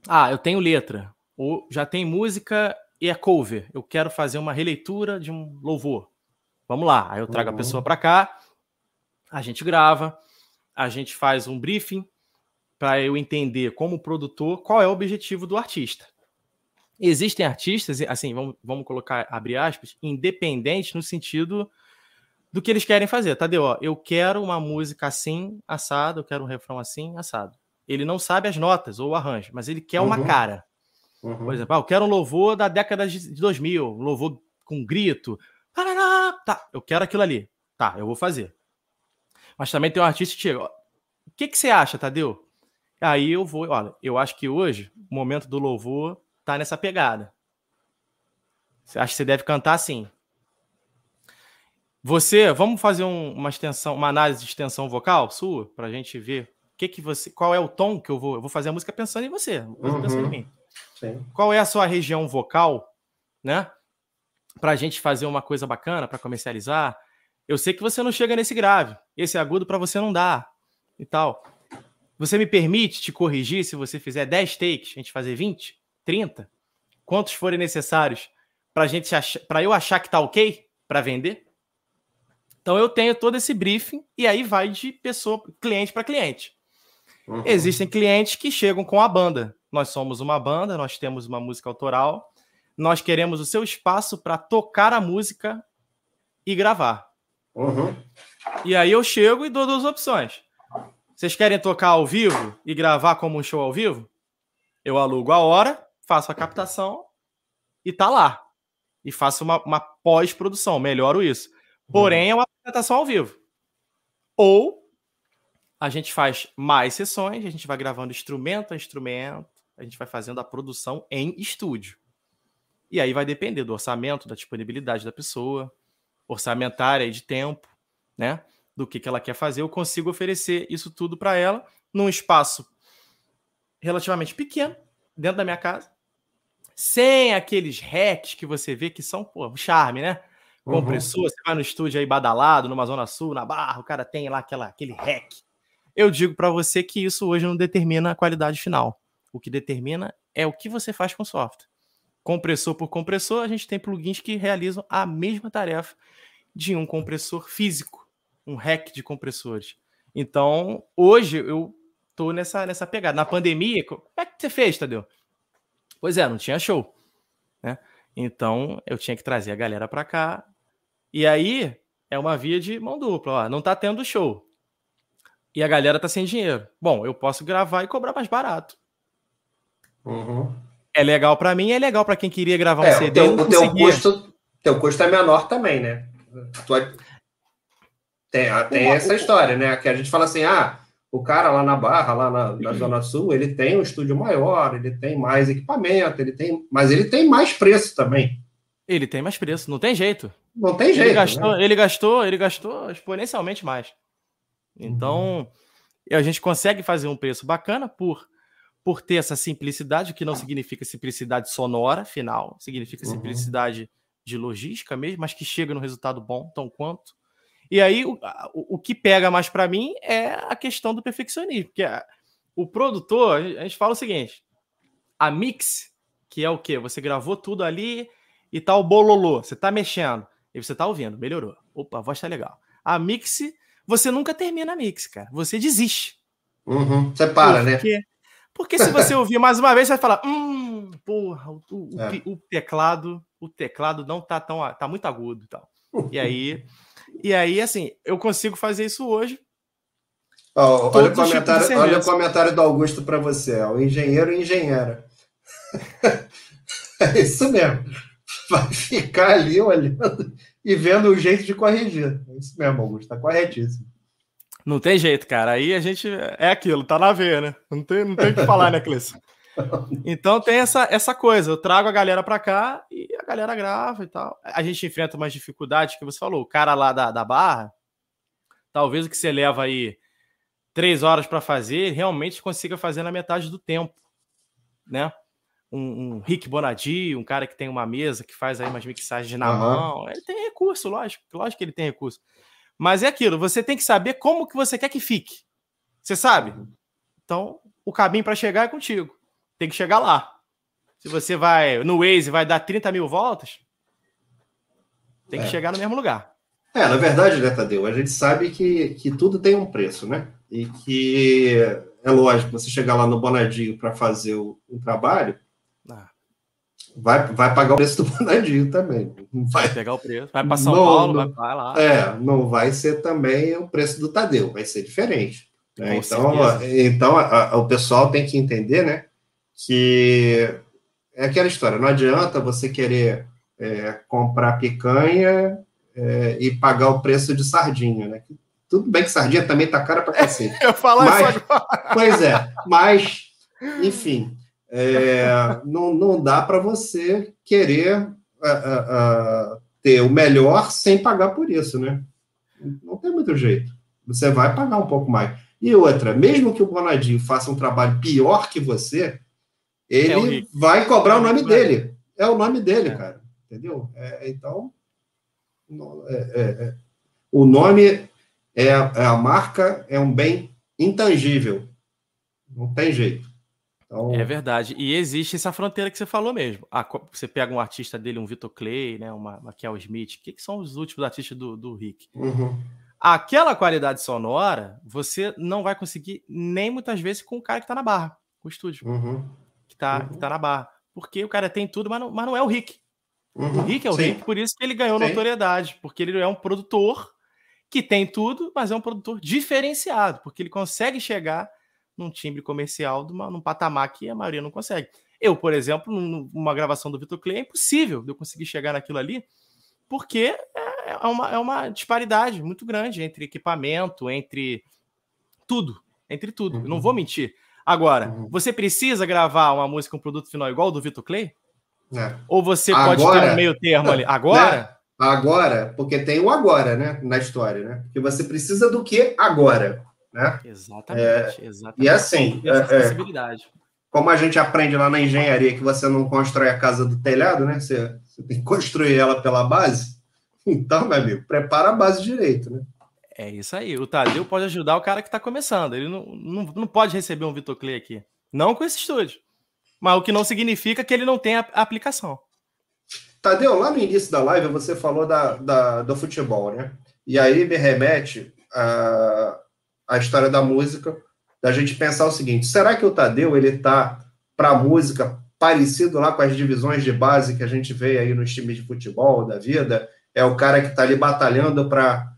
Ah, eu tenho letra. Ou já tem música e é cover. Eu quero fazer uma releitura de um louvor. Vamos lá. Aí eu trago uhum. a pessoa para cá, a gente grava, a gente faz um briefing para eu entender como produtor qual é o objetivo do artista. Existem artistas, assim, vamos, vamos colocar, abrir aspas, independentes no sentido do que eles querem fazer. Tadeu, ó, eu quero uma música assim, assado, eu quero um refrão assim, assado. Ele não sabe as notas ou o arranjo, mas ele quer uhum. uma cara. Uhum. Por exemplo, ah, eu quero um louvor da década de 2000, um louvor com grito. Tá, eu quero aquilo ali. Tá, eu vou fazer. Mas também tem um artista que chega, o que, que você acha, Tadeu? Aí eu vou, olha, eu acho que hoje, o momento do louvor tá nessa pegada. Você acha que você deve cantar assim? Você, vamos fazer um, uma extensão, uma análise de extensão vocal sua, para a gente ver que que você, qual é o tom que eu vou, eu vou fazer a música pensando em você, uhum. pensando em mim. Sim. Qual é a sua região vocal, né? Para a gente fazer uma coisa bacana, para comercializar. Eu sei que você não chega nesse grave, esse agudo para você não dá e tal. Você me permite te corrigir se você fizer 10 takes, a gente fazer 20? 30, quantos forem necessários para gente para eu achar que tá ok para vender. Então eu tenho todo esse briefing e aí vai de pessoa, cliente para cliente. Uhum. Existem clientes que chegam com a banda. Nós somos uma banda, nós temos uma música autoral, nós queremos o seu espaço para tocar a música e gravar. Uhum. E aí eu chego e dou duas opções. Vocês querem tocar ao vivo e gravar como um show ao vivo? Eu alugo a hora faço a captação e tá lá. E faço uma, uma pós-produção, melhoro isso. Porém, é uma apresentação ao vivo. Ou a gente faz mais sessões, a gente vai gravando instrumento a instrumento, a gente vai fazendo a produção em estúdio. E aí vai depender do orçamento, da disponibilidade da pessoa, orçamentária e de tempo, né? Do que, que ela quer fazer. Eu consigo oferecer isso tudo para ela num espaço relativamente pequeno, dentro da minha casa, sem aqueles hacks que você vê que são, pô, um charme, né? Uhum. Compressor, uhum. você vai no estúdio aí badalado, numa Zona Sul, na Barra, o cara tem lá aquela, aquele hack. Eu digo para você que isso hoje não determina a qualidade final. O que determina é o que você faz com o software. Compressor por compressor, a gente tem plugins que realizam a mesma tarefa de um compressor físico, um hack de compressores. Então, hoje eu tô nessa, nessa pegada. Na pandemia, como é que você fez, Tadeu? Pois é, não tinha show. Né? Então eu tinha que trazer a galera para cá. E aí é uma via de mão dupla. Ó, não tá tendo show. E a galera tá sem dinheiro. Bom, eu posso gravar e cobrar mais barato. Uhum. É legal para mim, é legal para quem queria gravar um
é,
CD.
O teu, o teu custo, teu custo é menor também, né? Tem, tem essa história, né? Que a gente fala assim, ah, o cara lá na Barra, lá na, na, Zona Sul, ele tem um estúdio maior, ele tem mais equipamento, ele tem, mas ele tem mais preço também.
Ele tem mais preço, não tem jeito.
Não tem jeito.
Ele gastou, né? ele gastou, ele gastou exponencialmente mais. Então, uhum. a gente consegue fazer um preço bacana por por ter essa simplicidade, que não significa simplicidade sonora final, significa uhum. simplicidade de logística mesmo, mas que chega no resultado bom, tão quanto. E aí, o, o, que pega mais para mim é a questão do perfeccionismo, porque a, o produtor, a gente fala o seguinte, a mix, que é o quê? Você gravou tudo ali e tá o bololô, você tá mexendo, e você tá ouvindo, melhorou. Opa, a voz tá legal. A mix, você nunca termina a mix, cara. Você desiste.
Uhum, você para,
né? porque,
né?
Porque se você ouvir mais uma vez, você vai falar: hum, porra, o, o, é. o, teclado, o teclado não tá tão. tá muito agudo e tal. E aí, e aí, assim, eu consigo fazer isso hoje.
Oh, olha, o comentário, olha o comentário do Augusto para você: o engenheiro e engenheira. é isso mesmo. Vai ficar ali olhando e vendo o jeito de corrigir. É isso mesmo, Augusto, está corretíssimo.
Não tem jeito, cara. Aí a gente é aquilo, tá na veia, né? Não tem, não tem o que falar, né, Cleiton? Então tem essa, essa coisa. Eu trago a galera para cá e a galera grava e tal. A gente enfrenta umas dificuldades que você falou. O cara lá da, da barra, talvez o que você leva aí três horas para fazer, realmente consiga fazer na metade do tempo, né? Um, um, Rick Bonadi, um cara que tem uma mesa que faz aí umas mixagens na uhum. mão. Ele tem recurso, lógico. Lógico que ele tem recurso. Mas é aquilo, você tem que saber como que você quer que fique. Você sabe? Então, o caminho para chegar é contigo. Tem que chegar lá. Se você vai no Waze vai dar 30 mil voltas, tem que é. chegar no mesmo lugar.
É, na verdade, né, Tadeu? A gente sabe que, que tudo tem um preço, né? E que é lógico, você chegar lá no Bonadinho para fazer o, o trabalho, vai, vai pagar o preço do Bonadinho também.
Vai, vai pegar o preço, vai para São não, Paulo, não, vai lá.
É, não vai ser também o preço do Tadeu, vai ser diferente. Né? Então, então a, a, o pessoal tem que entender, né, que é aquela história, não adianta você querer é, comprar picanha é, e pagar o preço de sardinha, né? Tudo bem que sardinha também tá cara para cacete.
Eu falo isso agora.
Pois é, mas, enfim, é, não, não dá para você querer uh, uh, ter o melhor sem pagar por isso, né? Não tem muito jeito. Você vai pagar um pouco mais. E outra, mesmo que o Bonadinho faça um trabalho pior que você, ele é vai cobrar o nome dele. É o nome dele, é. cara. Entendeu? É, então, é, o nome é a marca, é um bem intangível. Não tem jeito.
Então... É verdade. E existe essa fronteira que você falou mesmo. Ah, você pega um artista dele, um Vitor Clay, né, uma, uma Kel Smith, o que, que, são os últimos artistas do, do Rick?
Uhum.
Aquela qualidade sonora, você não vai conseguir nem muitas vezes com o cara que está na barra, com o estúdio,
uhum.
que, está uhum. que tá na barra. Porque o cara tem tudo, mas não, mas não é o Rick. Uhum. O Rick é o Sim. Rick, por isso que ele ganhou Sim. notoriedade, porque ele é um produtor que tem tudo, mas é um produtor diferenciado, porque ele consegue chegar num timbre comercial, numa, num patamar que a maioria não consegue. Eu, por exemplo, numa gravação do Vitor Clay, é impossível de eu conseguir chegar naquilo ali, porque é, é uma, é uma disparidade muito grande entre equipamento, entre tudo, entre tudo. Uhum. não vou mentir. Agora, uhum. você precisa gravar uma música, um produto final igual do Vitor Clay? É. Ou você agora, pode ter um meio termo ali? Agora? Né?
Agora, porque tem o agora, né? Na história, né? Porque você precisa do que agora? Né?
Exatamente, é, exatamente.
E assim, é, é, como a gente aprende lá na engenharia que você não constrói a casa do telhado, né? Você, você tem que construir ela pela base. Então, meu amigo, prepara a base direito, né?
É isso aí. O Tadeu pode ajudar o cara que está começando. Ele não, não, não pode receber um Vitor Clay aqui. Não com esse estúdio. Mas o que não significa que ele não tenha aplicação.
Tadeu, lá no início da live você falou da, da do futebol, né? E aí me remete a, a história da música, da gente pensar o seguinte: será que o Tadeu ele tá para a música parecido lá com as divisões de base que a gente vê aí nos times de futebol da vida? É o cara que está ali batalhando para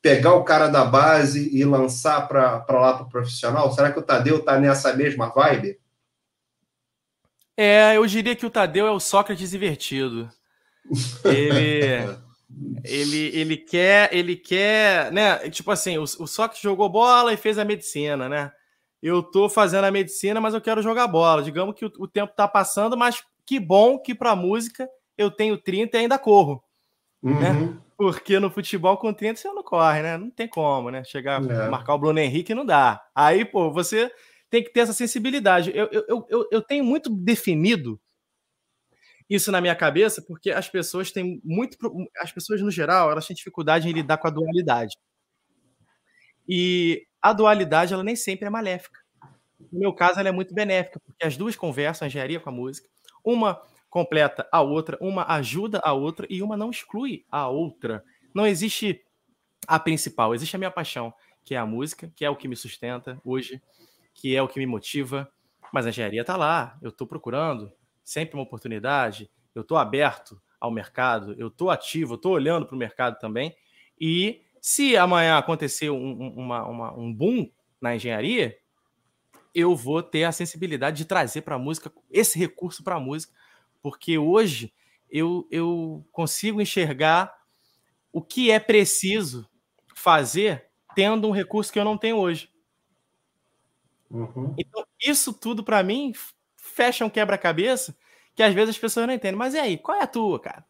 pegar o cara da base e lançar para lá para o profissional? Será que o Tadeu está nessa mesma vibe?
É, eu diria que o Tadeu é o Sócrates invertido. Ele, Ele, ele quer, ele quer, né? Tipo assim, o, o Sócrates jogou bola e fez a medicina, né? Eu tô fazendo a medicina, mas eu quero jogar bola. Digamos que o, o tempo tá passando, mas que bom que para música eu tenho 30 e ainda corro. Né? Uhum. Né? Porque no futebol com 30 você não corre, né? Não tem como, né? Chegar, é. marcar o Bruno Henrique não dá. Aí, pô, você tem que ter essa sensibilidade. Eu, eu, eu, eu tenho muito definido isso na minha cabeça, porque as pessoas têm muito. As pessoas, no geral, elas têm dificuldade em lidar com a dualidade. E a dualidade, ela nem sempre é maléfica. No meu caso, ela é muito benéfica, porque as duas conversam, a engenharia com a música. Uma completa a outra, uma ajuda a outra e uma não exclui a outra. Não existe a principal, existe a minha paixão, que é a música, que é o que me sustenta hoje, que é o que me motiva. Mas a engenharia está lá, eu estou procurando, sempre uma oportunidade, eu estou aberto ao mercado, eu estou ativo, eu estou olhando para o mercado também. E se amanhã acontecer um, uma, uma, um boom na engenharia, eu vou ter a sensibilidade de trazer para a música esse recurso para a música, porque hoje eu, eu consigo enxergar o que é preciso fazer tendo um recurso que eu não tenho hoje. Uhum. Então, isso tudo para mim fecha um quebra-cabeça que às vezes as pessoas não entendem. Mas e aí, qual é a tua, cara?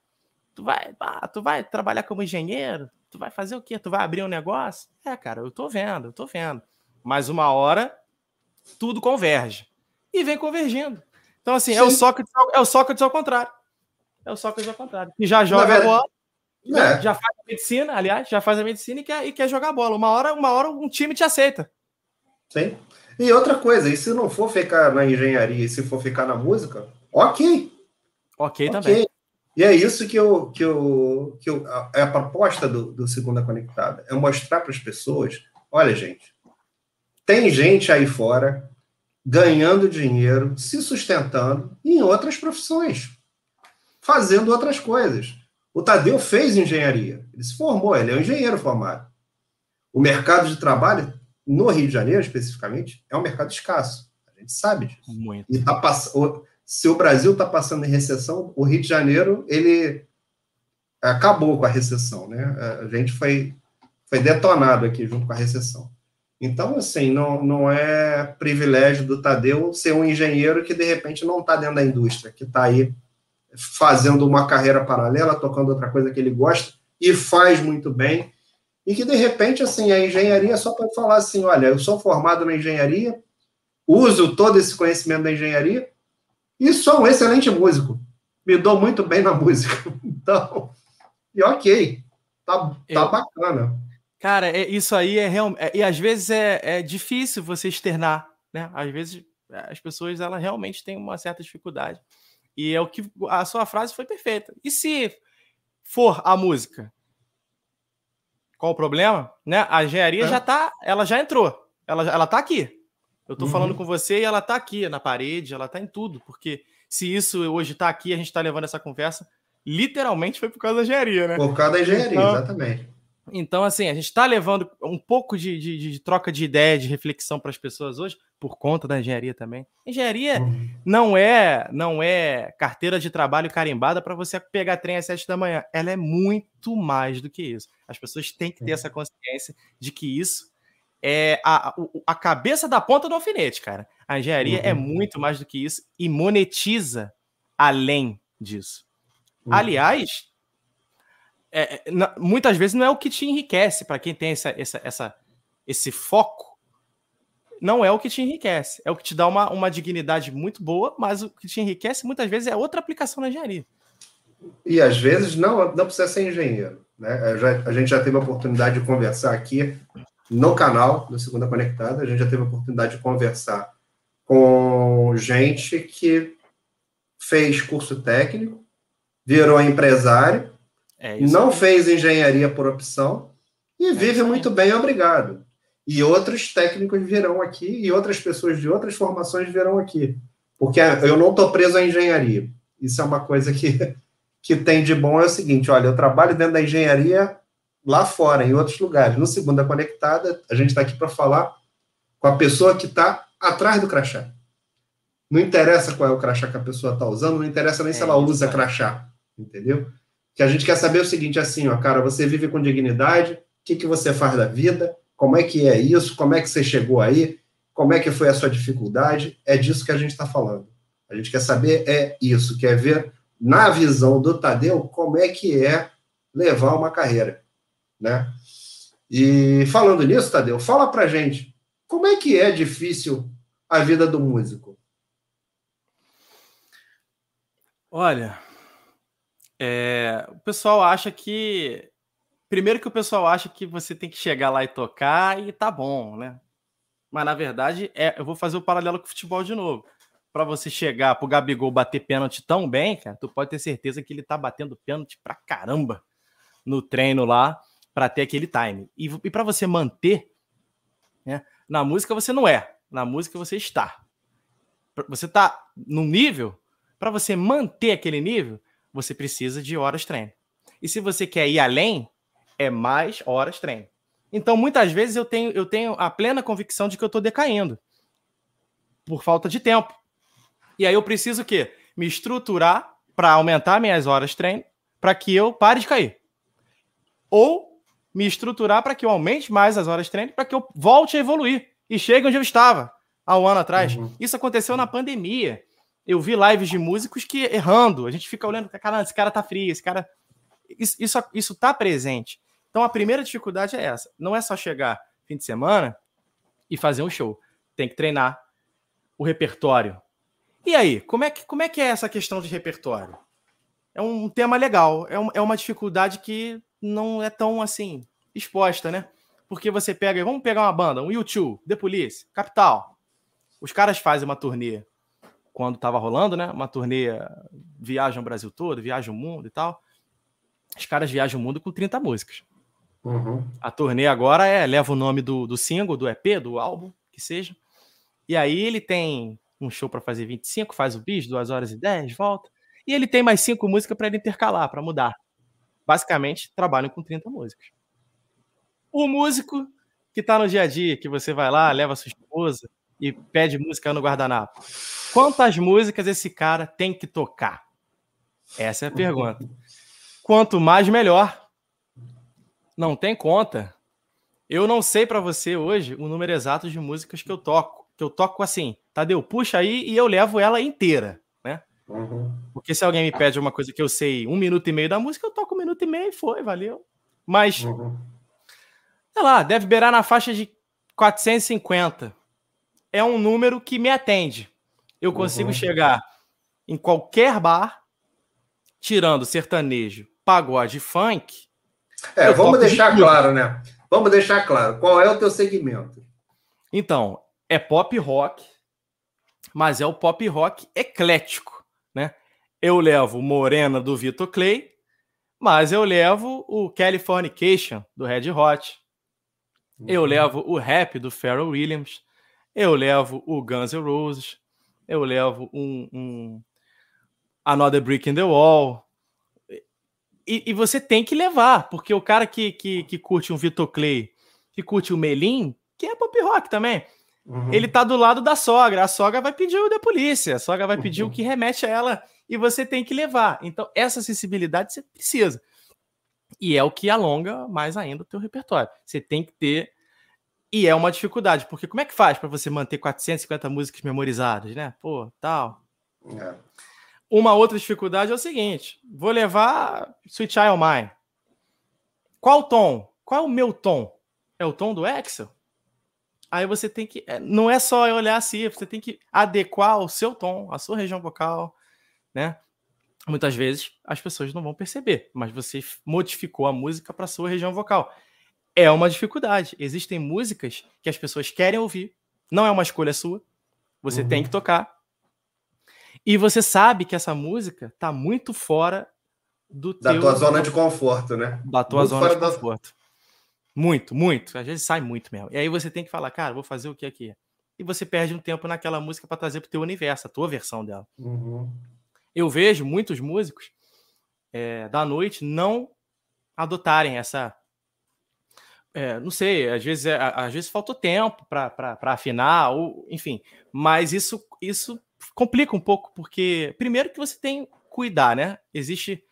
Tu vai, ah, tu vai trabalhar como engenheiro? Tu vai fazer o quê? Tu vai abrir um negócio? É, cara, eu tô vendo, eu tô vendo. Mas uma hora tudo converge. E vem convergindo. Então, assim, é o, Sócrates, é o Sócrates ao contrário. É o Sócrates ao contrário. E já joga verdade, bola, é. já faz a medicina, aliás, já faz a medicina e quer, e quer jogar bola. Uma hora, uma hora um time te aceita.
Sim. E outra coisa, e se não for ficar na engenharia e se for ficar na música, ok.
Ok, okay. também.
E é isso que eu, que eu, que eu é a proposta do, do Segunda Conectada, é mostrar para as pessoas, olha, gente, tem gente aí fora ganhando dinheiro, se sustentando em outras profissões, fazendo outras coisas. O Tadeu fez engenharia, ele se formou, ele é um engenheiro formado. O mercado de trabalho no Rio de Janeiro, especificamente, é um mercado escasso. A gente sabe disso. Muito. E tá pass... se o Brasil está passando em recessão, o Rio de Janeiro ele acabou com a recessão, né? A gente foi, foi detonado aqui junto com a recessão. Então, assim, não, não é privilégio do Tadeu ser um engenheiro que de repente não está dentro da indústria, que está aí fazendo uma carreira paralela, tocando outra coisa que ele gosta e faz muito bem e que de repente assim a engenharia só pode falar assim, olha, eu sou formado na engenharia, uso todo esse conhecimento da engenharia e sou um excelente músico, me dou muito bem na música, então e ok, tá, tá eu, bacana.
Cara, é, isso aí é realmente é, e às vezes é, é difícil você externar, né? Às vezes as pessoas ela realmente têm uma certa dificuldade e é o que a sua frase foi perfeita. E se for a música qual o problema? Né? A engenharia é. já tá, ela já entrou. Ela, ela tá aqui. Eu tô uhum. falando com você e ela tá aqui na parede, ela tá em tudo, porque se isso hoje tá aqui, a gente tá levando essa conversa, literalmente foi por causa da engenharia, né?
Por causa da engenharia, então, exatamente.
Então, assim, a gente está levando um pouco de, de, de, troca de ideia, de reflexão para as pessoas hoje, por conta da engenharia também. Engenharia uhum. não é não é carteira de trabalho carimbada para você pegar trem às sete da manhã. Ela é muito mais do que isso. As pessoas têm que ter essa consciência de que isso é a, a cabeça da ponta do alfinete, cara. A engenharia é uhum. é muito mais do que isso e monetiza além disso. Uhum. Aliás, é, é muitas vezes não é o que te enriquece para quem tem essa, essa, essa, esse foco. Não é o que te enriquece, é o que te dá uma, uma dignidade muito boa, mas o que te enriquece muitas vezes é outra aplicação na engenharia.
E às vezes não, não precisa ser engenheiro. Né? Já, a gente já teve a oportunidade de conversar aqui no canal do Segunda Conectada, a gente já teve a oportunidade de conversar com gente que fez curso técnico, virou empresário é não fez engenharia por opção e é vive muito bem, obrigado. E outros técnicos virão aqui e outras pessoas de outras formações virão aqui. Porque eu não estou preso à engenharia. Isso é uma coisa que, que tem de bom, é o seguinte, olha, eu trabalho dentro da engenharia lá fora, em outros lugares. No Segunda Conectada, a gente está aqui para falar com a pessoa que está atrás do crachá. Não interessa qual é o crachá que a pessoa está usando, não interessa nem é, se ela usa crachá, entendeu? que a gente quer saber o seguinte, assim, ó, cara, você vive com dignidade, o que, que você faz da vida, como é que é isso, como é que você chegou aí, como é que foi a sua dificuldade, é disso que a gente está falando. A gente quer saber é isso, quer ver na visão do Tadeu como é que é levar uma carreira, né? E falando nisso, Tadeu, fala pra gente, como é que é difícil a vida do músico?
Olha, é, o pessoal acha que. Primeiro que o pessoal acha que você tem que chegar lá e tocar e tá bom, né? Mas na verdade, é, eu vou fazer o paralelo com o futebol de novo. Para você chegar pro Gabigol bater pênalti tão bem, cara, tu pode ter certeza que ele tá batendo pênalti pra caramba no treino lá para ter aquele time. E, e para você manter, né? Na música você não é, na música você está. Você tá num nível, para você manter aquele nível, você precisa de horas treino. E se você quer ir além, é mais horas treino. Então, muitas vezes eu tenho, eu tenho a plena convicção de que eu estou decaindo por falta de tempo. E aí eu preciso o quê? Me estruturar para aumentar minhas horas de treino para que eu pare de cair. Ou me estruturar para que eu aumente mais as horas de treino para que eu volte a evoluir e chegue onde eu estava há um ano atrás. Uhum. Isso aconteceu na pandemia. Eu vi lives de músicos que errando, a gente fica olhando, caramba, esse cara tá frio, esse cara. Isso, isso, isso tá presente. Então a primeira dificuldade é essa. Não é só chegar fim de semana e fazer um show. Tem que treinar o repertório. E aí, como é que, como é, que é essa questão de repertório? É um tema legal, é, um, é uma dificuldade que não é tão assim exposta, né? Porque você pega, vamos pegar uma banda, um YouTube, The Police, Capital. Os caras fazem uma turnê quando estava rolando, né? Uma turnê viajam o Brasil todo, viajam o mundo e tal. Os caras viajam o mundo com 30 músicas. Uhum. A turnê agora é leva o nome do, do single, do EP, do álbum, que seja. E aí ele tem um show para fazer 25, faz o bis, 2 horas e 10, volta. E ele tem mais cinco músicas para ele intercalar, para mudar. Basicamente, trabalham com 30 músicas. O músico que está no dia a dia, que você vai lá, leva sua esposa e pede música no guardanapo. Quantas músicas esse cara tem que tocar? Essa é a pergunta. Quanto mais, melhor. Não tem conta. Eu não sei para você hoje o número exato de músicas que eu toco. Que eu toco assim, Tadeu, puxa aí e eu levo ela inteira, né? Uhum. Porque se alguém me pede uma coisa que eu sei um minuto e meio da música, eu toco um minuto e meio e foi, valeu. Mas, uhum. sei lá, deve beirar na faixa de 450. É um número que me atende. Eu consigo uhum. chegar em qualquer bar, tirando sertanejo, pagode funk,
é, vamos deixar de claro, né? Vamos deixar claro. Qual é o teu segmento?
Então, é pop rock, mas é o pop rock eclético, né? Eu levo Morena do Vitor Clay, mas eu levo o Californication do Red Hot. Eu uhum. levo o rap do Pharrell Williams. Eu levo o Guns N' Roses. Eu levo um, um Another Brick in the Wall. E, e, você tem que levar, porque o cara que, que, que curte um Vitor Clay, que curte o Melim, que é pop rock também, uhum. ele tá do lado da sogra. A sogra vai pedir o da polícia, a sogra vai pedir uhum. o que remete a ela e você tem que levar. Então, essa acessibilidade você precisa. E é o que alonga mais ainda o teu repertório. Você tem que ter. E é uma dificuldade, porque como é que faz para você manter 450 músicas memorizadas, né? Pô, tal. É. Uma outra dificuldade é o seguinte: vou levar Sweet Child Mine. Qual tom? Qual é o meu tom? É o tom do Excel? Aí você tem que. É, não é só olhar assim, você tem que adequar o seu tom, a sua região vocal, né? Muitas vezes as pessoas não vão perceber, mas você modificou a música para sua região vocal. É uma dificuldade. Existem músicas que as pessoas querem ouvir, não é uma escolha sua. Você uhum. tem que tocar, e você sabe que essa música tá muito fora do
da teu... tua zona de conforto, né?
Da tua muito zona de da... conforto. Muito, muito. Às vezes sai muito mesmo. E aí você tem que falar, cara, vou fazer o que aqui? E você perde um tempo naquela música para trazer pro teu universo, a tua versão dela. Uhum. Eu vejo muitos músicos é, da noite não adotarem essa. É, não sei, às vezes, é, às vezes faltou tempo para afinar, ou enfim, mas isso, isso complica um pouco, porque primeiro que você tem que cuidar, né? Existe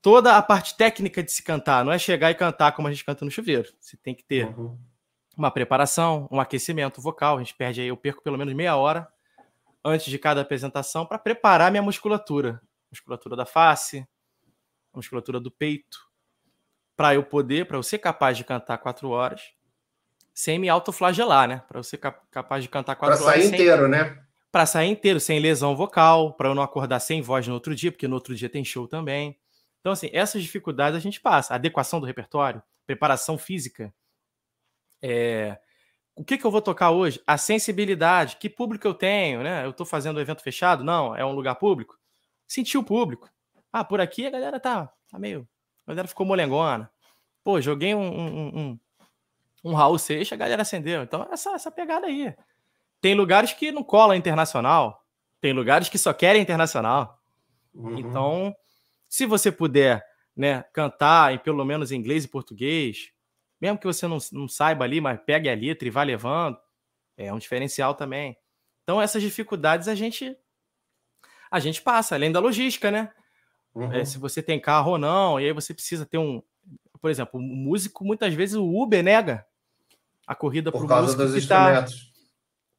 toda a parte técnica de se cantar. Não é chegar e cantar como a gente canta no chuveiro. Você tem que ter uhum. uma preparação, um aquecimento vocal. A gente perde aí, eu perco pelo menos meia hora antes de cada apresentação para preparar minha musculatura. Musculatura da face, musculatura do peito. Para eu poder, para eu ser capaz de cantar quatro horas sem me autoflagelar, né? Para eu ser capaz de cantar quatro
pra horas. Para sair inteiro, né?
Para sair inteiro, sem lesão vocal, para eu não acordar sem voz no outro dia, porque no outro dia tem show também. Então, assim, essas dificuldades a gente passa. Adequação do repertório, preparação física. É... O que, que eu vou tocar hoje? A sensibilidade. Que público eu tenho, né? Eu estou fazendo um evento fechado? Não, é um lugar público. Sentir o público. Ah, por aqui a galera tá, tá meio. A galera ficou molengona. Pô, joguei um, um, um, um Raul Seixas, a galera acendeu. Então, essa, essa pegada aí. Tem lugares que não cola internacional. Tem lugares que só querem internacional. Uhum. Então, se você puder né, cantar em pelo menos inglês e português, mesmo que você não, não saiba ali, mas pegue a letra e vá levando, é um diferencial também. Então, essas dificuldades a gente a gente passa, além da logística, né? Uhum. É, se você tem carro ou não, e aí você precisa ter um. Por exemplo, o músico, muitas vezes o Uber nega a corrida
por causa dos instrumentos. Tá,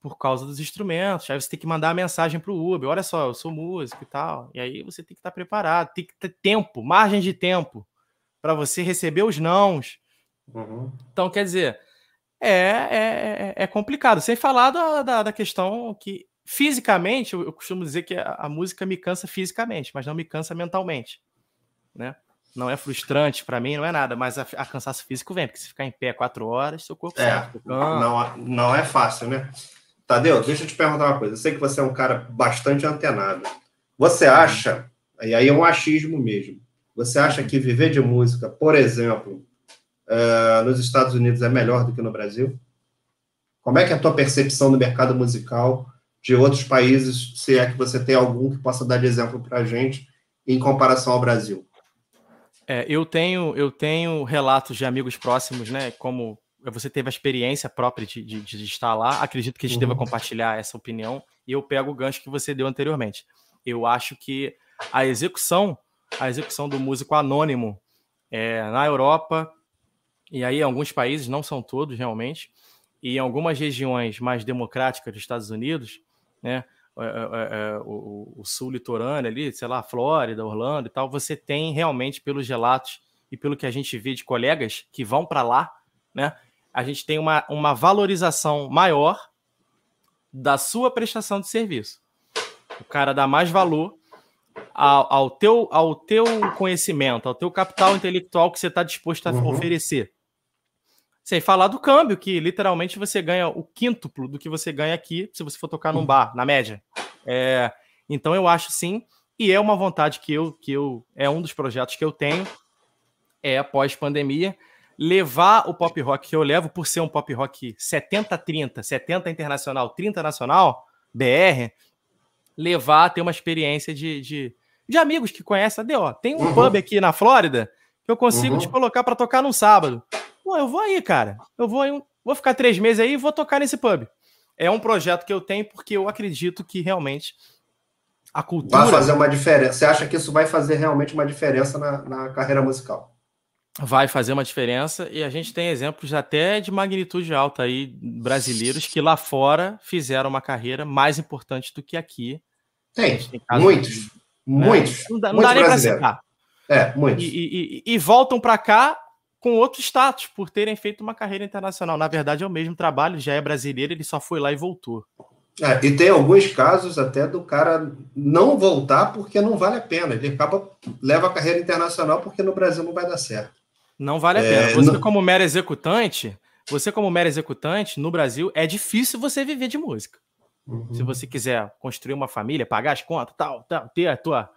por causa dos instrumentos. Aí você tem que mandar a mensagem para o Uber: olha só, eu sou músico e tal. E aí você tem que estar tá preparado, tem que ter tempo, margem de tempo para você receber os nãos. Uhum. Então, quer dizer, é, é, é complicado. Sem falar da, da, da questão que fisicamente, eu, eu costumo dizer que a, a, música me cansa fisicamente, mas não me cansa mentalmente, né? Não é frustrante para mim, não é nada, mas a, a, cansaço físico vem, porque se ficar em pé quatro horas, seu corpo
é, não, não é fácil, né? Tadeu, deixa eu te perguntar uma coisa. Eu sei que você é um cara bastante antenado. Você acha, e aí é um achismo mesmo, você acha que viver de música, por exemplo, uh, nos Estados Unidos é melhor do que no Brasil? Como é que é a tua percepção do mercado musical de outros países, se é que você tem algum que possa dar de exemplo para a gente em comparação ao Brasil.
É, eu tenho eu tenho relatos de amigos próximos, né? Como você teve a experiência própria de, de, de estar lá, acredito que a gente uhum. deva compartilhar essa opinião. E eu pego o gancho que você deu anteriormente. Eu acho que a execução, a execução do músico anônimo é, na Europa e aí em alguns países, não são todos realmente, e em algumas regiões mais democráticas dos Estados Unidos, né? É, é, é, o, o, sul litorâneo ali, sei lá, Flórida, Orlando e tal, você tem realmente, pelos relatos e pelo que a gente vê de colegas que vão para lá, né? A gente tem uma, uma valorização maior da sua prestação de serviço. O cara dá mais valor ao, ao, teu, ao teu conhecimento, ao teu capital intelectual que você está disposto a uhum. oferecer. Sem falar do câmbio, que literalmente você ganha o quíntuplo do que você ganha aqui se você for tocar num uhum. bar, na média. É, então eu acho sim, e é uma vontade que eu, que eu. É um dos projetos que eu tenho, é após pandemia, levar o pop rock que eu levo, por ser um pop rock 70-30, 70 internacional, 30 nacional, BR, levar, ter uma experiência de, de, de amigos que conhecem. Cadê, ó? Tem um uhum. pub aqui na Flórida que eu consigo uhum. te colocar para tocar num sábado. Pô, eu vou aí, cara. Eu vou aí, vou ficar três meses aí e vou tocar nesse pub. É um projeto que eu tenho porque eu acredito que realmente a cultura.
Vai fazer uma diferença. Você acha que isso vai fazer realmente uma diferença na, na carreira musical?
Vai fazer uma diferença e a gente tem exemplos até de magnitude alta aí brasileiros que lá fora fizeram uma carreira mais importante do que aqui.
Tem, tem muitos, de, muitos. Né? Não dá, não dá nem para citar. É, muitos.
E, e, e, e voltam para cá com outro status, por terem feito uma carreira internacional. Na verdade, é o mesmo trabalho, já é brasileiro, ele só foi lá e voltou.
É, e tem alguns casos até do cara não voltar porque não vale a pena. Ele acaba leva a carreira internacional porque no Brasil não vai dar certo.
Não vale a é, pena. Você, não... como mero executante, você, como mero executante, no Brasil, é difícil você viver de música. Uhum. Se você quiser construir uma família, pagar as contas, tal, tal, ter a tua.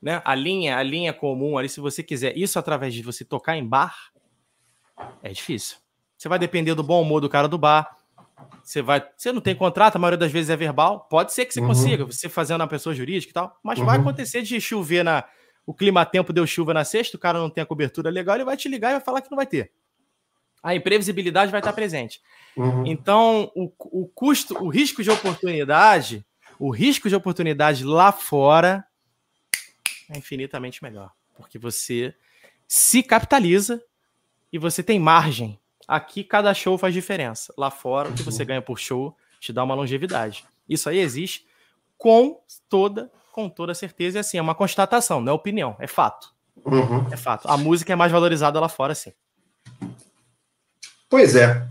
Né, a linha, a linha comum ali, se você quiser isso através de você tocar em bar, é difícil. Você vai depender do bom humor do cara do bar. Você vai. Você não tem contrato, a maioria das vezes é verbal. Pode ser que você uhum. consiga, você fazendo uma pessoa jurídica e tal, mas uhum. vai acontecer de chover na. O clima-tempo deu chuva na sexta, o cara não tem a cobertura legal, ele vai te ligar e vai falar que não vai ter. A imprevisibilidade vai estar presente. Uhum. Então, o, o custo, o risco de oportunidade, o risco de oportunidade lá fora é infinitamente melhor porque você se capitaliza e você tem margem. Aqui cada show faz diferença. Lá fora, o que você ganha por show te dá uma longevidade. Isso aí existe com toda, com toda certeza. E assim, é uma constatação, não é opinião, é fato. Uhum. É fato. A música é mais valorizada lá fora, sim.
Pois é.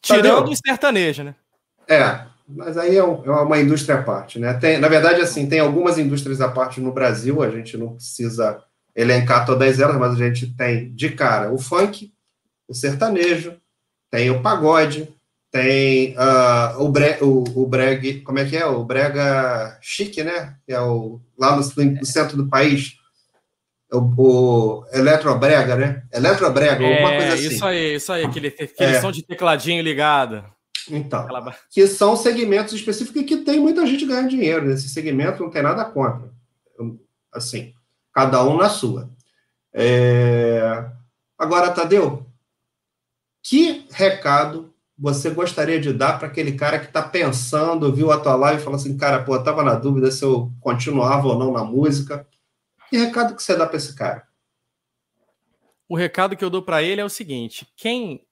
Tirando o sertanejo, né?
É, mas aí é, é, uma indústria à parte, né? Tem, na verdade, assim, tem algumas indústrias à parte no Brasil, a gente não precisa elencar todas elas, mas a gente tem de cara o funk, o sertanejo, tem o pagode, tem uh, o, bre, o, o breg, como é que é? O brega chique, né? Que é o, lá no, no centro do país, o, o eletrobrega, né? Eletrobrega,
é, alguma coisa assim. Isso aí, isso aí, aquele, aquele é. som de tecladinho ligado.
Então, Aquela... que são segmentos específicos e que tem muita gente ganhando dinheiro nesse segmento, não tem nada contra. Assim, cada um na sua. É... Agora, Tadeu, que recado você gostaria de dar para aquele cara que está pensando, viu a tua live e falou assim, cara, pô, eu tava na dúvida se eu continuava ou não na música. Que recado que você dá para esse cara?
O recado que eu dou para ele é o seguinte: quem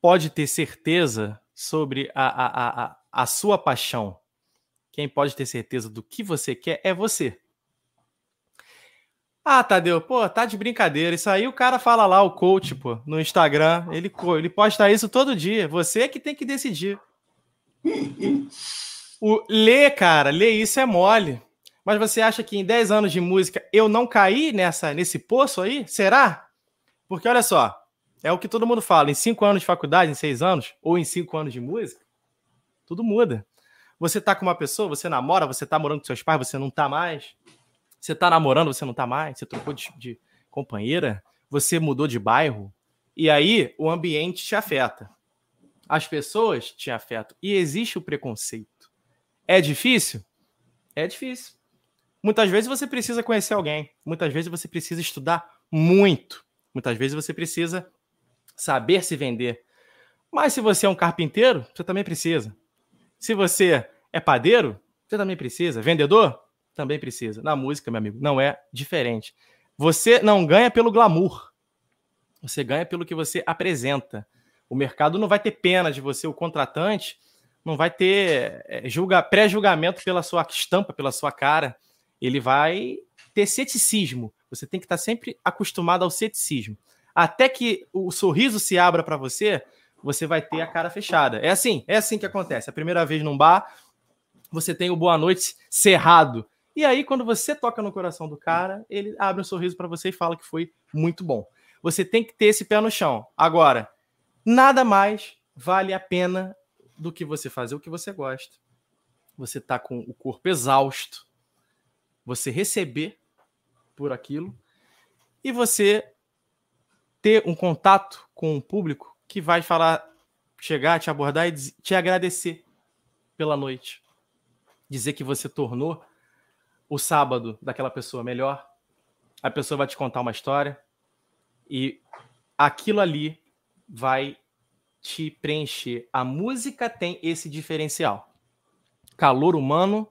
pode ter certeza sobre a, a, a, a sua paixão, quem pode ter certeza do que você quer é você. Ah, Tadeu, pô, tá de brincadeira. Isso aí o cara fala lá, o coach, pô, no Instagram. Ele, ele posta isso todo dia. Você é que tem que decidir. o, ler, cara, ler isso é mole. Mas você acha que em 10 anos de música eu não caí nessa, nesse poço aí? Será? Porque olha só, é o que todo mundo fala. Em 5 anos de faculdade, em 6 anos, ou em 5 anos de música, tudo muda. Você tá com uma pessoa, você namora, você tá morando com seus pais, você não tá mais. Você tá namorando, você não tá mais, você trocou de, de companheira, você mudou de bairro, e aí o ambiente te afeta. As pessoas te afetam. E existe o preconceito. É difícil? É difícil. Muitas vezes você precisa conhecer alguém. Muitas vezes você precisa estudar muito. Muitas vezes você precisa saber se vender. Mas se você é um carpinteiro, você também precisa. Se você é padeiro, você também precisa. Vendedor? Também precisa. Na música, meu amigo, não é diferente. Você não ganha pelo glamour. Você ganha pelo que você apresenta. O mercado não vai ter pena de você, o contratante não vai ter é, julga, pré-julgamento pela sua estampa, pela sua cara. Ele vai ter ceticismo. Você tem que estar sempre acostumado ao ceticismo. Até que o sorriso se abra para você, você vai ter a cara fechada. É assim, é assim que acontece. A primeira vez num bar, você tem o boa noite cerrado. E aí, quando você toca no coração do cara, ele abre um sorriso para você e fala que foi muito bom. Você tem que ter esse pé no chão. Agora, nada mais vale a pena do que você fazer o que você gosta. Você tá com o corpo exausto, você receber por aquilo e você ter um contato com o público que vai falar, chegar, te abordar e te agradecer pela noite. Dizer que você tornou o sábado daquela pessoa melhor, a pessoa vai te contar uma história e aquilo ali vai te preencher. A música tem esse diferencial: calor humano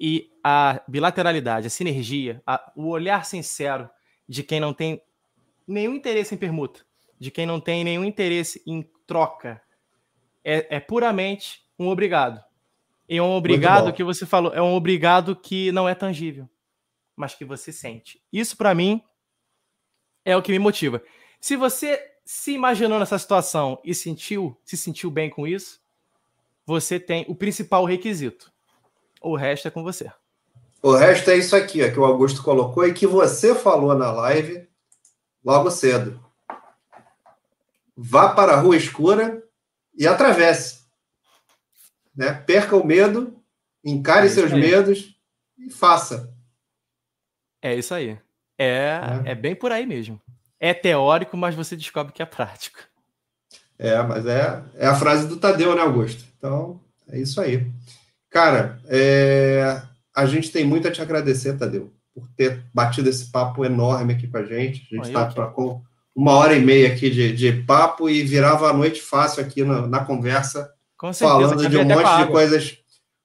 e a bilateralidade, a sinergia, a, o olhar sincero de quem não tem nenhum interesse em permuta, de quem não tem nenhum interesse em troca. É, é puramente um obrigado. E é um obrigado que você falou, é um obrigado que não é tangível, mas que você sente. Isso para mim é o que me motiva. Se você se imaginou nessa situação e sentiu, se sentiu bem com isso, você tem o principal requisito. O resto é com você.
O resto é isso aqui, ó, que o Augusto colocou e que você falou na live logo cedo. Vá para a rua escura e atravesse. Né? Perca o medo, encare é seus aí. medos e faça.
É isso aí. É, é, é bem por aí mesmo. É teórico, mas você descobre que é prático.
É, mas é, é a frase do Tadeu, né, Augusto? Então, é isso aí. Cara, é, a gente tem muito a te agradecer, Tadeu, por ter batido esse papo enorme aqui com a gente. A gente está com uma hora e meia aqui de, de papo e virava a noite fácil aqui na, na conversa com certeza, falando de um monte de coisas,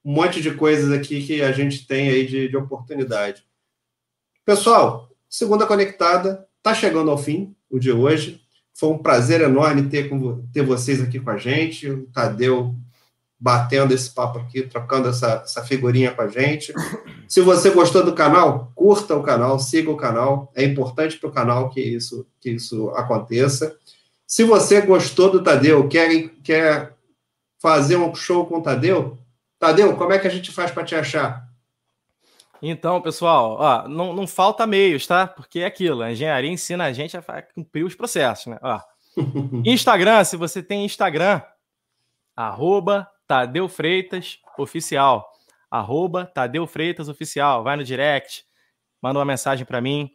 um monte de coisas aqui que a gente tem aí de, de oportunidade. Pessoal, Segunda Conectada está chegando ao fim, o de hoje. Foi um prazer enorme ter, com, ter vocês aqui com a gente. O Tadeu batendo esse papo aqui, trocando essa, essa figurinha com a gente. Se você gostou do canal, curta o canal, siga o canal. É importante para o canal que isso, que isso aconteça. Se você gostou do Tadeu, quer, quer fazer um show com o Tadeu, Tadeu, como é que a gente faz para te achar?
Então, pessoal, ó, não, não falta meios, tá? Porque é aquilo, a engenharia ensina a gente a cumprir os processos, né? Ó, Instagram, se você tem Instagram, arroba Tadeu Freitas Oficial. Arroba Tadeu Freitas Oficial. Vai no direct, manda uma mensagem para mim.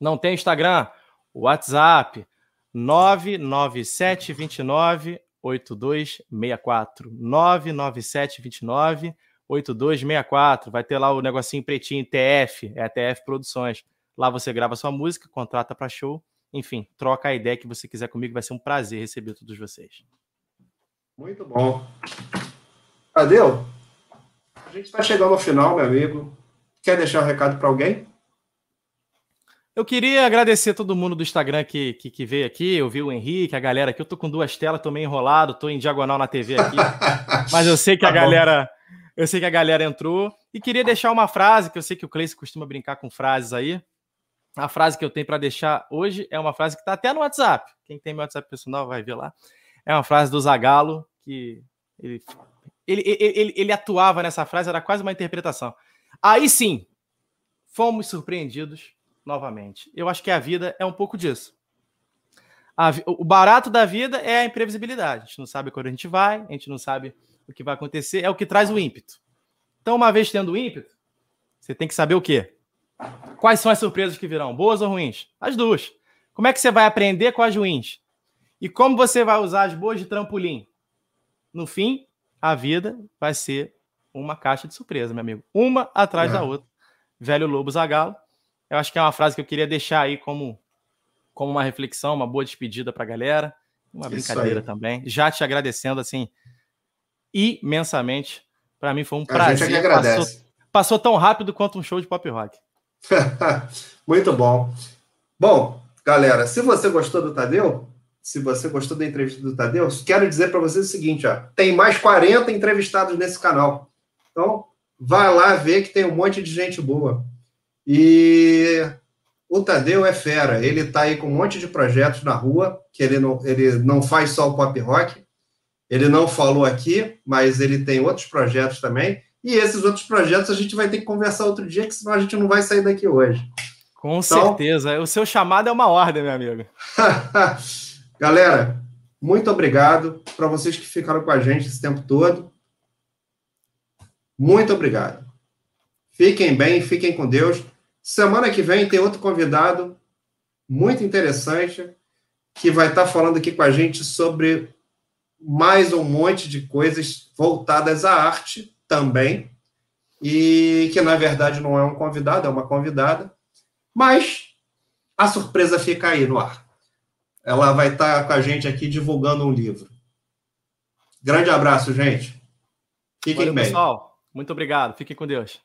Não tem Instagram? WhatsApp 99729 8264. 99729 8264. Vai ter lá o negocinho pretinho TF, é a TF Produções. Lá você grava sua música, contrata para show. Enfim, troca a ideia que você quiser comigo, vai ser um prazer receber todos vocês.
Muito bom. Tadeu, a gente está chegando ao final, meu amigo. Quer deixar um recado para alguém?
Eu queria agradecer todo mundo do Instagram que, que, que, veio aqui. Eu vi o Henrique, a galera aqui. Eu tô com duas telas, tô meio enrolado, tô em diagonal na TV aqui. mas eu sei que a tá galera. Eu sei que a galera entrou. E queria deixar uma frase, que eu sei que o Cleice costuma brincar com frases aí. A frase que eu tenho para deixar hoje é uma frase que está até no WhatsApp. Quem tem meu WhatsApp personal vai ver lá. É uma frase do Zagalo que ele, ele, ele, ele atuava nessa frase, era quase uma interpretação. Aí sim, fomos surpreendidos novamente. Eu acho que a vida é um pouco disso. A, o barato da vida é a imprevisibilidade. A gente não sabe quando a gente vai, a gente não sabe o que vai acontecer, é o que traz o ímpeto. Então, uma vez tendo o ímpeto, você tem que saber o quê? Quais são as surpresas que virão, boas ou ruins? As duas. Como é que você vai aprender com as ruins? E como você vai usar as boas de trampolim? No fim, a vida vai ser uma caixa de surpresa, meu amigo. Uma atrás é. da outra. Velho Lobo Zagalo. Eu acho que é uma frase que eu queria deixar aí como, como uma reflexão, uma boa despedida para a galera. Uma brincadeira também. Já te agradecendo, assim, imensamente. Para mim foi um a prazer. Gente agradece. Passou, passou tão rápido quanto um show de pop rock.
Muito bom. Bom, galera, se você gostou do Tadeu, se você gostou da entrevista do Tadeu, quero dizer para vocês o seguinte: ó, tem mais 40 entrevistados nesse canal. Então, vai lá ver que tem um monte de gente boa. E o Tadeu é fera, ele está aí com um monte de projetos na rua, que ele não, ele não faz só o pop rock, ele não falou aqui, mas ele tem outros projetos também. E esses outros projetos a gente vai ter que conversar outro dia, que senão a gente não vai sair daqui hoje.
Com então, certeza. O seu chamado é uma ordem, meu amigo.
Galera, muito obrigado para vocês que ficaram com a gente esse tempo todo. Muito obrigado. Fiquem bem, fiquem com Deus. Semana que vem tem outro convidado muito interessante que vai estar falando aqui com a gente sobre mais um monte de coisas voltadas à arte também. E que na verdade não é um convidado, é uma convidada. Mas a surpresa fica aí no ar. Ela vai estar com a gente aqui divulgando um livro. Grande abraço, gente.
Fiquem Valeu, bem. Pessoal, muito obrigado. Fiquem com Deus.